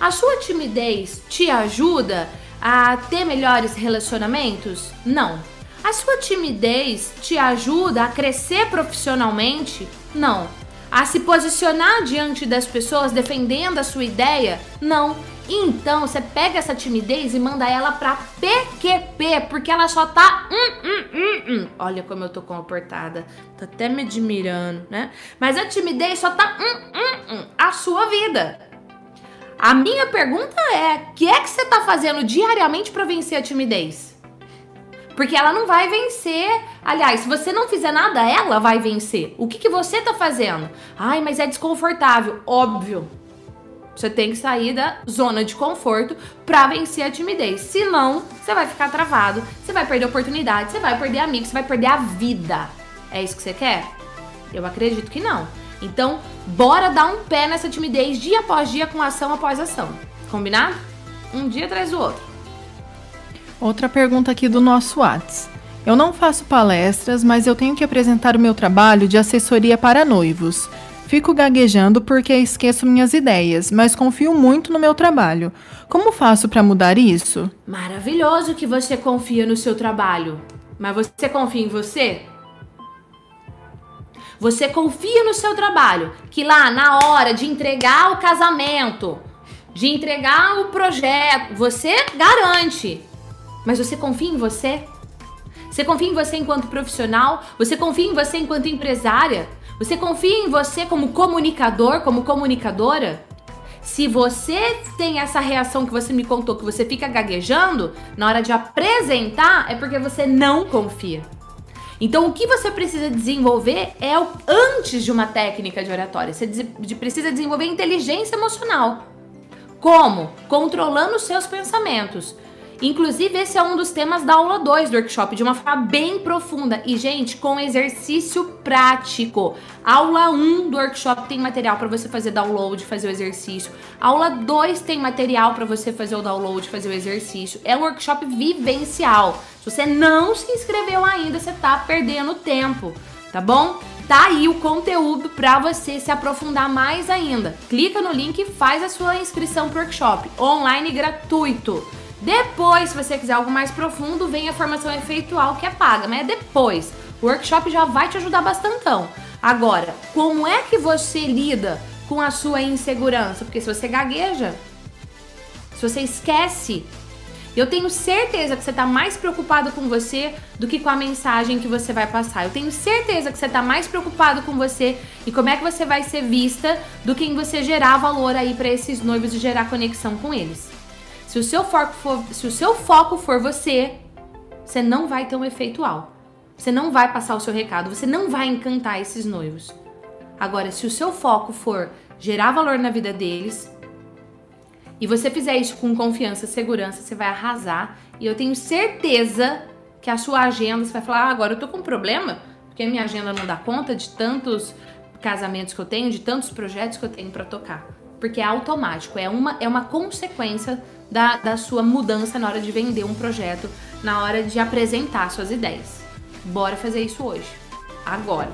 A sua timidez te ajuda a ter melhores relacionamentos? Não. A sua timidez te ajuda a crescer profissionalmente? Não. A se posicionar diante das pessoas defendendo a sua ideia? Não. Então você pega essa timidez e manda ela pra PQP, porque ela só tá. Hum, hum, hum. Olha como eu tô comportada. Tô até me admirando, né? Mas a timidez só tá. A sua vida. A minha pergunta é: o que é que você tá fazendo diariamente para vencer a timidez? Porque ela não vai vencer. Aliás, se você não fizer nada, ela vai vencer. O que, que você tá fazendo? Ai, mas é desconfortável. Óbvio. Você tem que sair da zona de conforto para vencer a timidez. Senão, você vai ficar travado, você vai perder oportunidade, você vai perder amigos, você vai perder a vida. É isso que você quer? Eu acredito que não. Então, bora dar um pé nessa timidez dia após dia, com ação após ação. Combinado? Um dia atrás do outro. Outra pergunta aqui do nosso Whats. Eu não faço palestras, mas eu tenho que apresentar o meu trabalho de assessoria para noivos. Fico gaguejando porque esqueço minhas ideias, mas confio muito no meu trabalho. Como faço para mudar isso? Maravilhoso que você confia no seu trabalho. Mas você confia em você? Você confia no seu trabalho, que lá na hora de entregar o casamento, de entregar o projeto, você garante. Mas você confia em você? Você confia em você enquanto profissional? Você confia em você enquanto empresária? Você confia em você como comunicador, como comunicadora? Se você tem essa reação que você me contou, que você fica gaguejando, na hora de apresentar, é porque você não confia. Então, o que você precisa desenvolver é o, antes de uma técnica de oratória. Você precisa desenvolver inteligência emocional. Como? Controlando os seus pensamentos. Inclusive, esse é um dos temas da aula 2 do workshop, de uma forma bem profunda. E, gente, com exercício prático. Aula 1 do workshop tem material para você fazer download, fazer o exercício. Aula 2 tem material para você fazer o download, fazer o exercício. É um workshop vivencial. Se você não se inscreveu ainda, você tá perdendo tempo, tá bom? Tá aí o conteúdo para você se aprofundar mais ainda. Clica no link e faz a sua inscrição pro workshop online gratuito. Depois, se você quiser algo mais profundo, vem a formação efeitual que é paga, mas é depois. O workshop já vai te ajudar bastantão. Agora, como é que você lida com a sua insegurança? Porque se você gagueja, se você esquece, eu tenho certeza que você está mais preocupado com você do que com a mensagem que você vai passar. Eu tenho certeza que você está mais preocupado com você e como é que você vai ser vista do que em você gerar valor aí para esses noivos e gerar conexão com eles. Se o seu foco for, se o seu foco for você, você não vai ter um efeito uau. Você não vai passar o seu recado, você não vai encantar esses noivos. Agora, se o seu foco for gerar valor na vida deles, e você fizer isso com confiança, segurança, você vai arrasar. E eu tenho certeza que a sua agenda, você vai falar, ah, agora eu tô com um problema, porque a minha agenda não dá conta de tantos casamentos que eu tenho, de tantos projetos que eu tenho para tocar. Porque é automático, é uma, é uma consequência da, da sua mudança na hora de vender um projeto, na hora de apresentar suas ideias. Bora fazer isso hoje. Agora.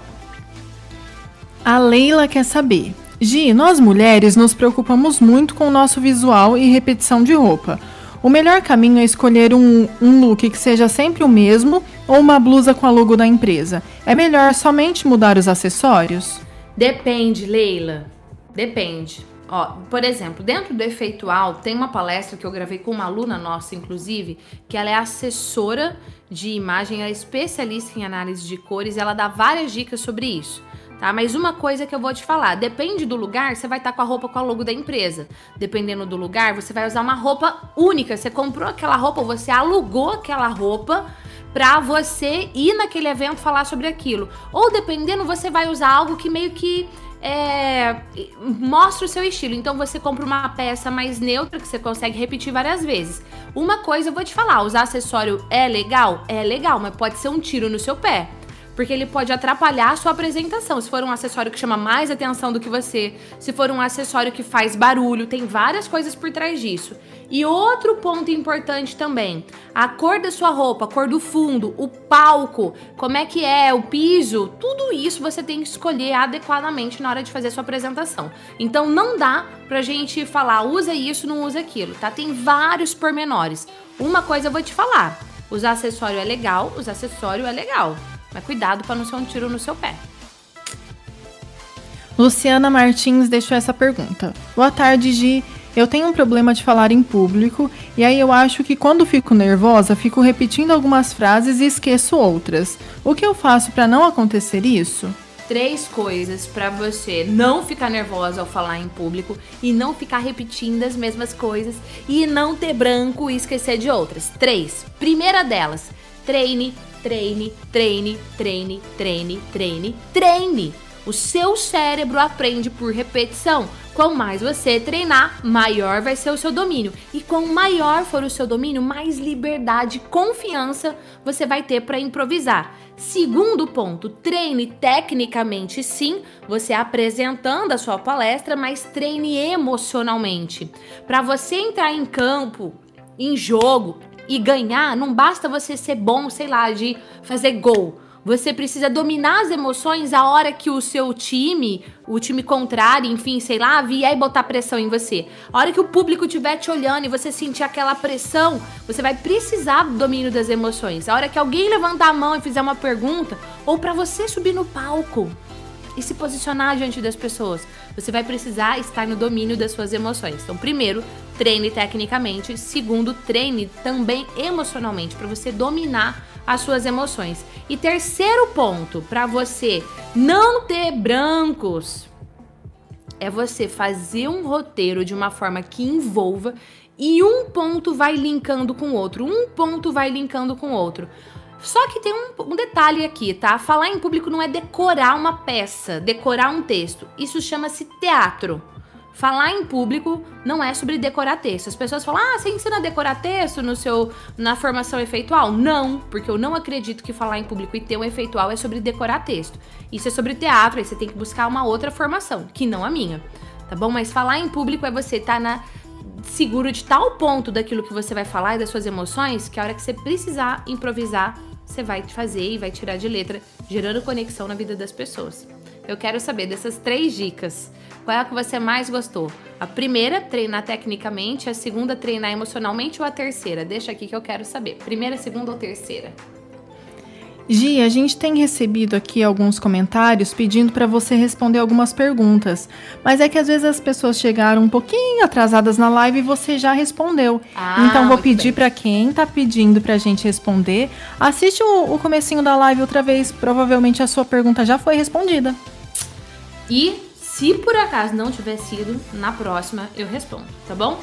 A Leila quer saber. Gi, nós mulheres nos preocupamos muito com o nosso visual e repetição de roupa. O melhor caminho é escolher um, um look que seja sempre o mesmo ou uma blusa com a logo da empresa. É melhor somente mudar os acessórios? Depende, Leila. Depende. Ó, por exemplo, dentro do efeitual tem uma palestra que eu gravei com uma aluna nossa, inclusive, que ela é assessora de imagem, ela é especialista em análise de cores, e ela dá várias dicas sobre isso. Tá? Mas uma coisa que eu vou te falar, depende do lugar, você vai estar com a roupa com a logo da empresa. Dependendo do lugar, você vai usar uma roupa única. Você comprou aquela roupa, você alugou aquela roupa para você ir naquele evento falar sobre aquilo. Ou dependendo, você vai usar algo que meio que é, mostra o seu estilo. Então você compra uma peça mais neutra que você consegue repetir várias vezes. Uma coisa eu vou te falar: usar acessório é legal? É legal, mas pode ser um tiro no seu pé porque ele pode atrapalhar a sua apresentação. Se for um acessório que chama mais atenção do que você, se for um acessório que faz barulho, tem várias coisas por trás disso. E outro ponto importante também, a cor da sua roupa, a cor do fundo, o palco, como é que é, o piso, tudo isso você tem que escolher adequadamente na hora de fazer a sua apresentação. Então não dá pra gente falar, usa isso, não usa aquilo, tá? Tem vários pormenores. Uma coisa eu vou te falar, usar acessório é legal, usar acessório é legal. Mas cuidado para não ser um tiro no seu pé. Luciana Martins deixou essa pergunta. Boa tarde, Gi. Eu tenho um problema de falar em público e aí eu acho que quando fico nervosa, fico repetindo algumas frases e esqueço outras. O que eu faço para não acontecer isso? Três coisas para você não ficar nervosa ao falar em público e não ficar repetindo as mesmas coisas e não ter branco e esquecer de outras. Três. Primeira delas, treine treine, treine, treine, treine, treine, treine. O seu cérebro aprende por repetição. Quanto mais você treinar, maior vai ser o seu domínio. E quanto maior for o seu domínio, mais liberdade, confiança você vai ter para improvisar. Segundo ponto, treine tecnicamente sim, você apresentando a sua palestra, mas treine emocionalmente. Para você entrar em campo, em jogo, e ganhar, não basta você ser bom, sei lá, de fazer gol. Você precisa dominar as emoções a hora que o seu time, o time contrário, enfim, sei lá, vier e botar pressão em você. A hora que o público estiver te olhando e você sentir aquela pressão, você vai precisar do domínio das emoções. A hora que alguém levantar a mão e fizer uma pergunta, ou para você subir no palco e se posicionar diante das pessoas, você vai precisar estar no domínio das suas emoções. Então, primeiro, treine tecnicamente. Segundo, treine também emocionalmente para você dominar as suas emoções. E terceiro ponto, para você não ter brancos, é você fazer um roteiro de uma forma que envolva e um ponto vai linkando com o outro, um ponto vai linkando com o outro. Só que tem um, um, detalhe aqui, tá? Falar em público não é decorar uma peça, decorar um texto. Isso chama-se teatro. Falar em público não é sobre decorar texto. As pessoas falam: "Ah, você ensina a decorar texto no seu na formação efeitual?". Não, porque eu não acredito que falar em público e ter um efeitual é sobre decorar texto. Isso é sobre teatro, aí você tem que buscar uma outra formação, que não a minha. Tá bom? Mas falar em público é você estar tá seguro de tal ponto daquilo que você vai falar e das suas emoções que a hora que você precisar improvisar, você vai fazer e vai tirar de letra, gerando conexão na vida das pessoas. Eu quero saber dessas três dicas. Qual é a que você mais gostou? A primeira, treinar tecnicamente, a segunda, treinar emocionalmente ou a terceira? Deixa aqui que eu quero saber. Primeira, segunda ou terceira? Gi, a gente tem recebido aqui alguns comentários pedindo para você responder algumas perguntas, mas é que às vezes as pessoas chegaram um pouquinho atrasadas na live e você já respondeu. Ah, então vou pedir para quem tá pedindo para a gente responder, assiste o, o comecinho da live outra vez, provavelmente a sua pergunta já foi respondida. E se por acaso não tiver sido, na próxima eu respondo, tá bom?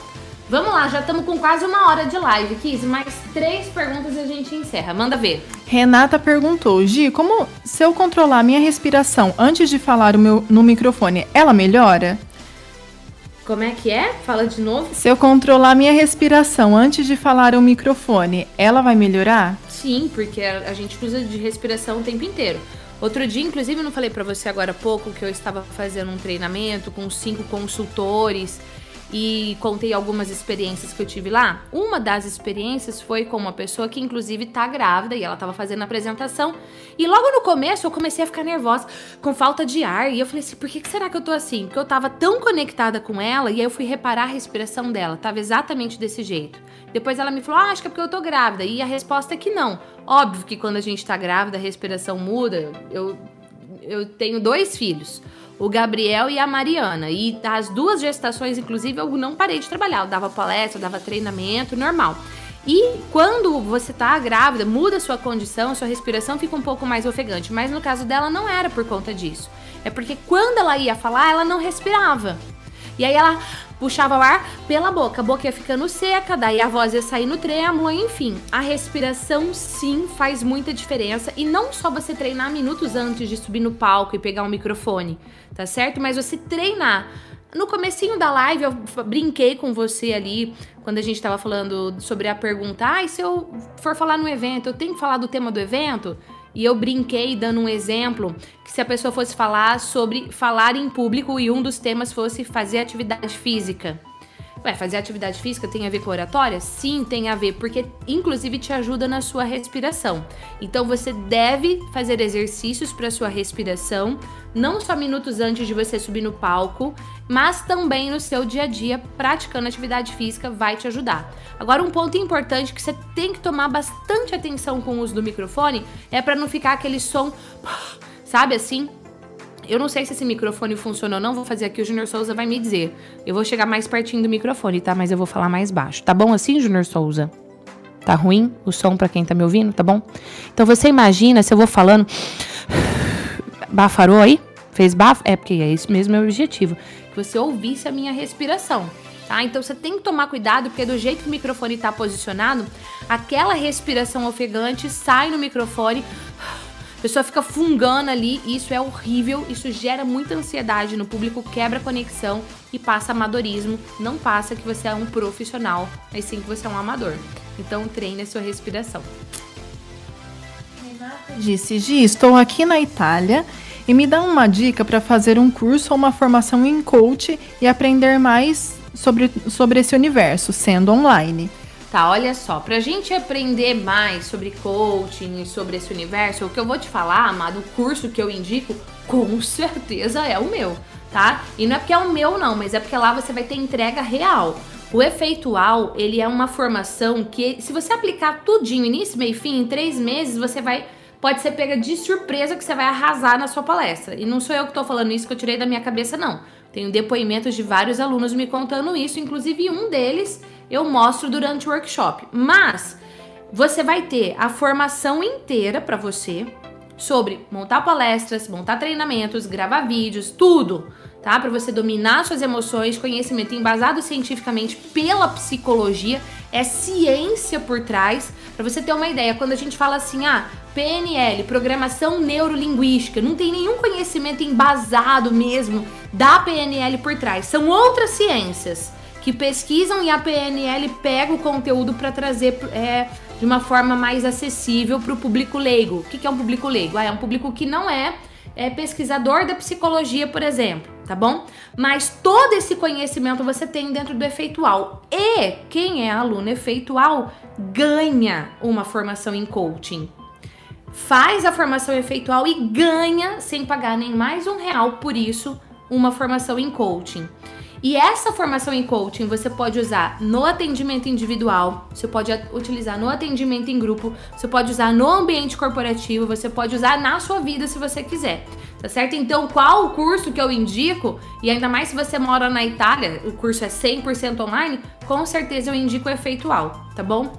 Vamos lá, já estamos com quase uma hora de live, Kiz. Mais três perguntas e a gente encerra. Manda ver. Renata perguntou: Gi, como se eu controlar minha respiração antes de falar o meu, no microfone, ela melhora? Como é que é? Fala de novo. Se eu controlar minha respiração antes de falar o microfone, ela vai melhorar? Sim, porque a gente usa de respiração o tempo inteiro. Outro dia, inclusive, eu não falei para você agora há pouco que eu estava fazendo um treinamento com cinco consultores e contei algumas experiências que eu tive lá. Uma das experiências foi com uma pessoa que inclusive tá grávida e ela tava fazendo a apresentação. E logo no começo eu comecei a ficar nervosa, com falta de ar, e eu falei assim: "Por que, que será que eu tô assim?" Porque eu tava tão conectada com ela e aí eu fui reparar a respiração dela, tava exatamente desse jeito. Depois ela me falou: "Ah, acho que é porque eu tô grávida". E a resposta é que não. Óbvio que quando a gente tá grávida, a respiração muda. Eu, eu tenho dois filhos, o Gabriel e a Mariana. E as duas gestações, inclusive, eu não parei de trabalhar. Eu dava palestra, eu dava treinamento, normal. E quando você tá grávida, muda a sua condição, sua respiração fica um pouco mais ofegante. Mas no caso dela não era por conta disso. É porque quando ela ia falar, ela não respirava. E aí ela puxava o ar pela boca, a boca ia ficando seca, daí a voz ia sair no trêmulo, enfim. A respiração sim faz muita diferença e não só você treinar minutos antes de subir no palco e pegar um microfone, tá certo? Mas você treinar no comecinho da live eu brinquei com você ali quando a gente tava falando sobre a pergunta: "Ah, e se eu for falar no evento, eu tenho que falar do tema do evento?" E eu brinquei dando um exemplo que se a pessoa fosse falar sobre falar em público e um dos temas fosse fazer atividade física. Ué, fazer atividade física tem a ver com oratória? Sim, tem a ver, porque inclusive te ajuda na sua respiração. Então você deve fazer exercícios para sua respiração, não só minutos antes de você subir no palco, mas também no seu dia a dia, praticando atividade física vai te ajudar. Agora, um ponto importante que você tem que tomar bastante atenção com o uso do microfone é para não ficar aquele som, sabe assim? Eu não sei se esse microfone funciona ou não, vou fazer aqui, o Junior Souza vai me dizer. Eu vou chegar mais pertinho do microfone, tá? Mas eu vou falar mais baixo. Tá bom assim, Junior Souza? Tá ruim o som para quem tá me ouvindo, tá bom? Então você imagina se eu vou falando. [SIGHS] Bafarou aí? Fez bafo? É, porque é isso mesmo é o objetivo. Que você ouvisse a minha respiração. Tá? Então você tem que tomar cuidado, porque do jeito que o microfone está posicionado, aquela respiração ofegante sai no microfone [SIGHS] a pessoa fica fungando ali, e isso é horrível, isso gera muita ansiedade no público, quebra conexão e passa amadorismo. Não passa que você é um profissional, mas sim que você é um amador. Então treine a sua respiração. Disse, Gi, estou aqui na Itália e me dá uma dica para fazer um curso ou uma formação em coach e aprender mais sobre, sobre esse universo, sendo online. Tá, olha só, pra gente aprender mais sobre coaching e sobre esse universo, o que eu vou te falar, amado, o curso que eu indico, com certeza é o meu, tá? E não é porque é o meu não, mas é porque lá você vai ter entrega real. O efeitual, ele é uma formação que, se você aplicar tudinho, início, meio e fim, em três meses, você vai pode ser pega de surpresa que você vai arrasar na sua palestra. E não sou eu que tô falando isso que eu tirei da minha cabeça, não. Tenho depoimentos de vários alunos me contando isso, inclusive um deles eu mostro durante o workshop. Mas você vai ter a formação inteira para você sobre montar palestras, montar treinamentos, gravar vídeos, tudo. tá? Para você dominar suas emoções, conhecimento embasado cientificamente pela psicologia, é ciência por trás. Para você ter uma ideia, quando a gente fala assim, ah, PNL, programação neurolinguística, não tem nenhum conhecimento embasado mesmo da PNL por trás. São outras ciências que pesquisam e a PNL pega o conteúdo para trazer é, de uma forma mais acessível para o público leigo. O que, que é um público leigo? Ah, é um público que não é é, pesquisador da psicologia, por exemplo, tá bom? Mas todo esse conhecimento você tem dentro do efeitual. E quem é aluno efeitual ganha uma formação em coaching. Faz a formação efeitual e ganha, sem pagar nem mais um real por isso, uma formação em coaching. E essa formação em coaching você pode usar no atendimento individual, você pode utilizar no atendimento em grupo, você pode usar no ambiente corporativo, você pode usar na sua vida se você quiser. Tá certo? Então, qual o curso que eu indico? E ainda mais se você mora na Itália, o curso é 100% online, com certeza eu indico o efeitual, tá bom?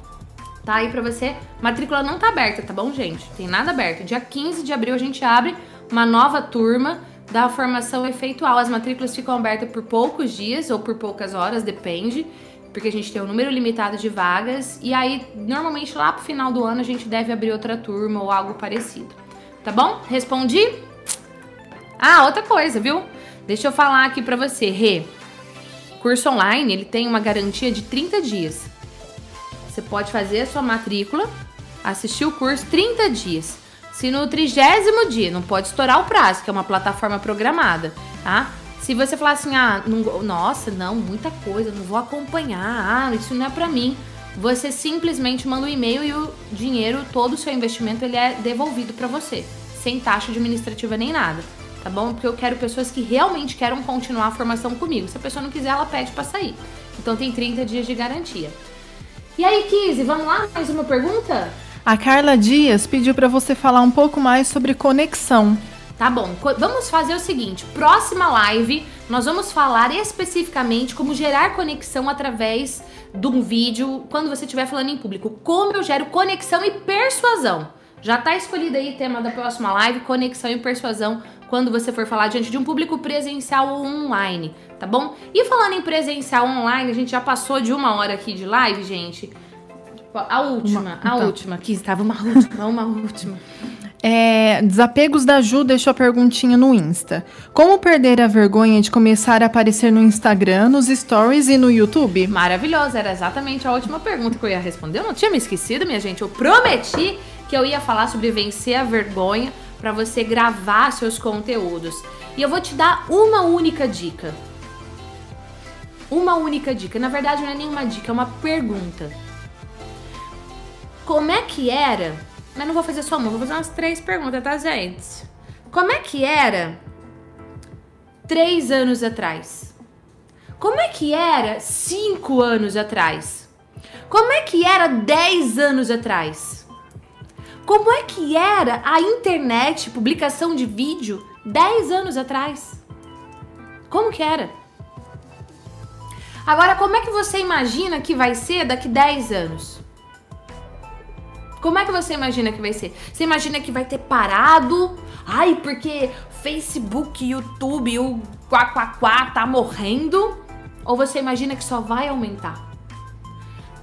Tá aí pra você. Matrícula não tá aberta, tá bom, gente? Tem nada aberto. Dia 15 de abril a gente abre uma nova turma da formação efeitual. As matrículas ficam abertas por poucos dias ou por poucas horas, depende, porque a gente tem um número limitado de vagas. E aí, normalmente lá pro final do ano, a gente deve abrir outra turma ou algo parecido. Tá bom? Respondi? Ah, outra coisa, viu? Deixa eu falar aqui pra você, Rê. Curso online, ele tem uma garantia de 30 dias. Você pode fazer a sua matrícula, assistir o curso 30 dias. Se no trigésimo dia, não pode estourar o prazo, que é uma plataforma programada, tá? Se você falar assim, ah, não, nossa, não, muita coisa, não vou acompanhar, ah, isso não é pra mim. Você simplesmente manda um e-mail e o dinheiro, todo o seu investimento, ele é devolvido para você, sem taxa administrativa nem nada, tá bom? Porque eu quero pessoas que realmente queiram continuar a formação comigo. Se a pessoa não quiser, ela pede para sair. Então tem 30 dias de garantia. E aí, Kizzy, vamos lá? Mais uma pergunta? A Carla Dias pediu para você falar um pouco mais sobre conexão. Tá bom, vamos fazer o seguinte: próxima live nós vamos falar especificamente como gerar conexão através de um vídeo quando você estiver falando em público. Como eu gero conexão e persuasão. Já tá escolhido aí o tema da próxima live: conexão e persuasão quando você for falar diante de um público presencial ou online, tá bom? E falando em presencial online, a gente já passou de uma hora aqui de live, gente. A última, uma, a então. última. Aqui estava uma [LAUGHS] última, uma última. É, Desapegos da Ju deixou a perguntinha no Insta. Como perder a vergonha de começar a aparecer no Instagram, nos stories e no YouTube? Maravilhosa, era exatamente a última pergunta que eu ia responder. Eu não tinha me esquecido, minha gente. Eu prometi que eu ia falar sobre vencer a vergonha para você gravar seus conteúdos. E eu vou te dar uma única dica. Uma única dica. Na verdade, não é nenhuma dica, é uma pergunta como é que era? Mas não vou fazer só uma, vou fazer umas três perguntas, tá, gente? Como é que era três anos atrás? Como é que era cinco anos atrás? Como é que era dez anos atrás? Como é que era a internet, publicação de vídeo, dez anos atrás? Como que era? Agora, como é que você imagina que vai ser daqui 10 anos? Como é que você imagina que vai ser? Você imagina que vai ter parado? Ai, porque Facebook, YouTube, o quá tá morrendo? Ou você imagina que só vai aumentar?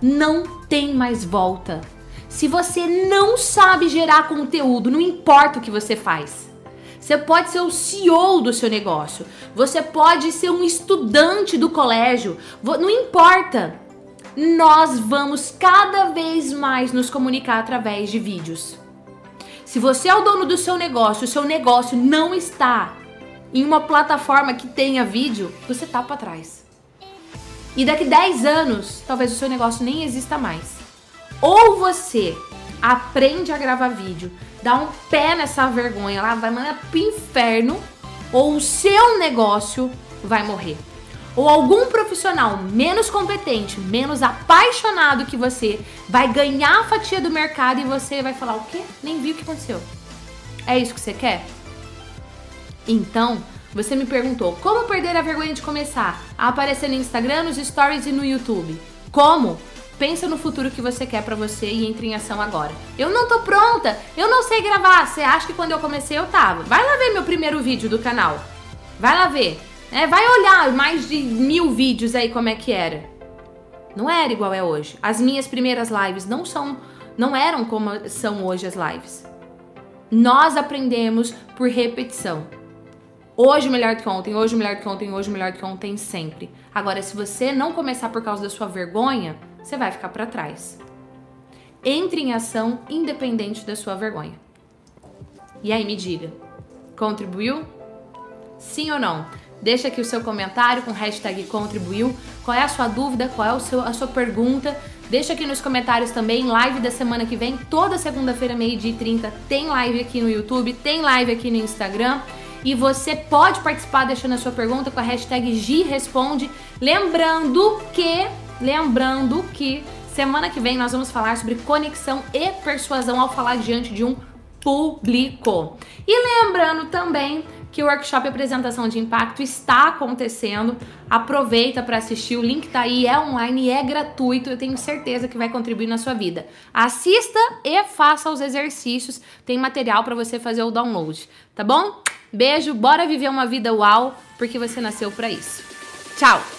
Não tem mais volta. Se você não sabe gerar conteúdo, não importa o que você faz. Você pode ser o CEO do seu negócio. Você pode ser um estudante do colégio. Não importa nós vamos cada vez mais nos comunicar através de vídeos. Se você é o dono do seu negócio, o seu negócio não está em uma plataforma que tenha vídeo, você tá para trás. E daqui 10 anos, talvez o seu negócio nem exista mais. Ou você aprende a gravar vídeo, dá um pé nessa vergonha lá, vai mandar pro inferno, ou o seu negócio vai morrer ou algum profissional menos competente, menos apaixonado que você, vai ganhar a fatia do mercado e você vai falar o quê? Nem vi o que aconteceu. É isso que você quer? Então, você me perguntou como perder a vergonha de começar a aparecer no Instagram, nos stories e no YouTube. Como? Pensa no futuro que você quer para você e entre em ação agora. Eu não tô pronta, eu não sei gravar. Você acha que quando eu comecei eu tava? Vai lá ver meu primeiro vídeo do canal. Vai lá ver. É, vai olhar mais de mil vídeos aí como é que era. Não era igual é hoje. As minhas primeiras lives não são, não eram como são hoje as lives. Nós aprendemos por repetição. Hoje melhor que ontem, hoje melhor que ontem, hoje melhor que ontem, sempre. Agora, se você não começar por causa da sua vergonha, você vai ficar para trás. Entre em ação independente da sua vergonha. E aí, me diga, contribuiu? Sim ou não? Deixa aqui o seu comentário com hashtag contribuiu. Qual é a sua dúvida? Qual é o seu, a sua pergunta? Deixa aqui nos comentários também, live da semana que vem, toda segunda-feira, meio-dia e 30, tem live aqui no YouTube, tem live aqui no Instagram. E você pode participar deixando a sua pergunta com a hashtag GResponde. Lembrando que, lembrando que semana que vem nós vamos falar sobre conexão e persuasão ao falar diante de um público. E lembrando também que o workshop Apresentação de Impacto está acontecendo. Aproveita para assistir, o link tá aí, é online, é gratuito, eu tenho certeza que vai contribuir na sua vida. Assista e faça os exercícios, tem material para você fazer o download, tá bom? Beijo, bora viver uma vida uau, porque você nasceu para isso. Tchau.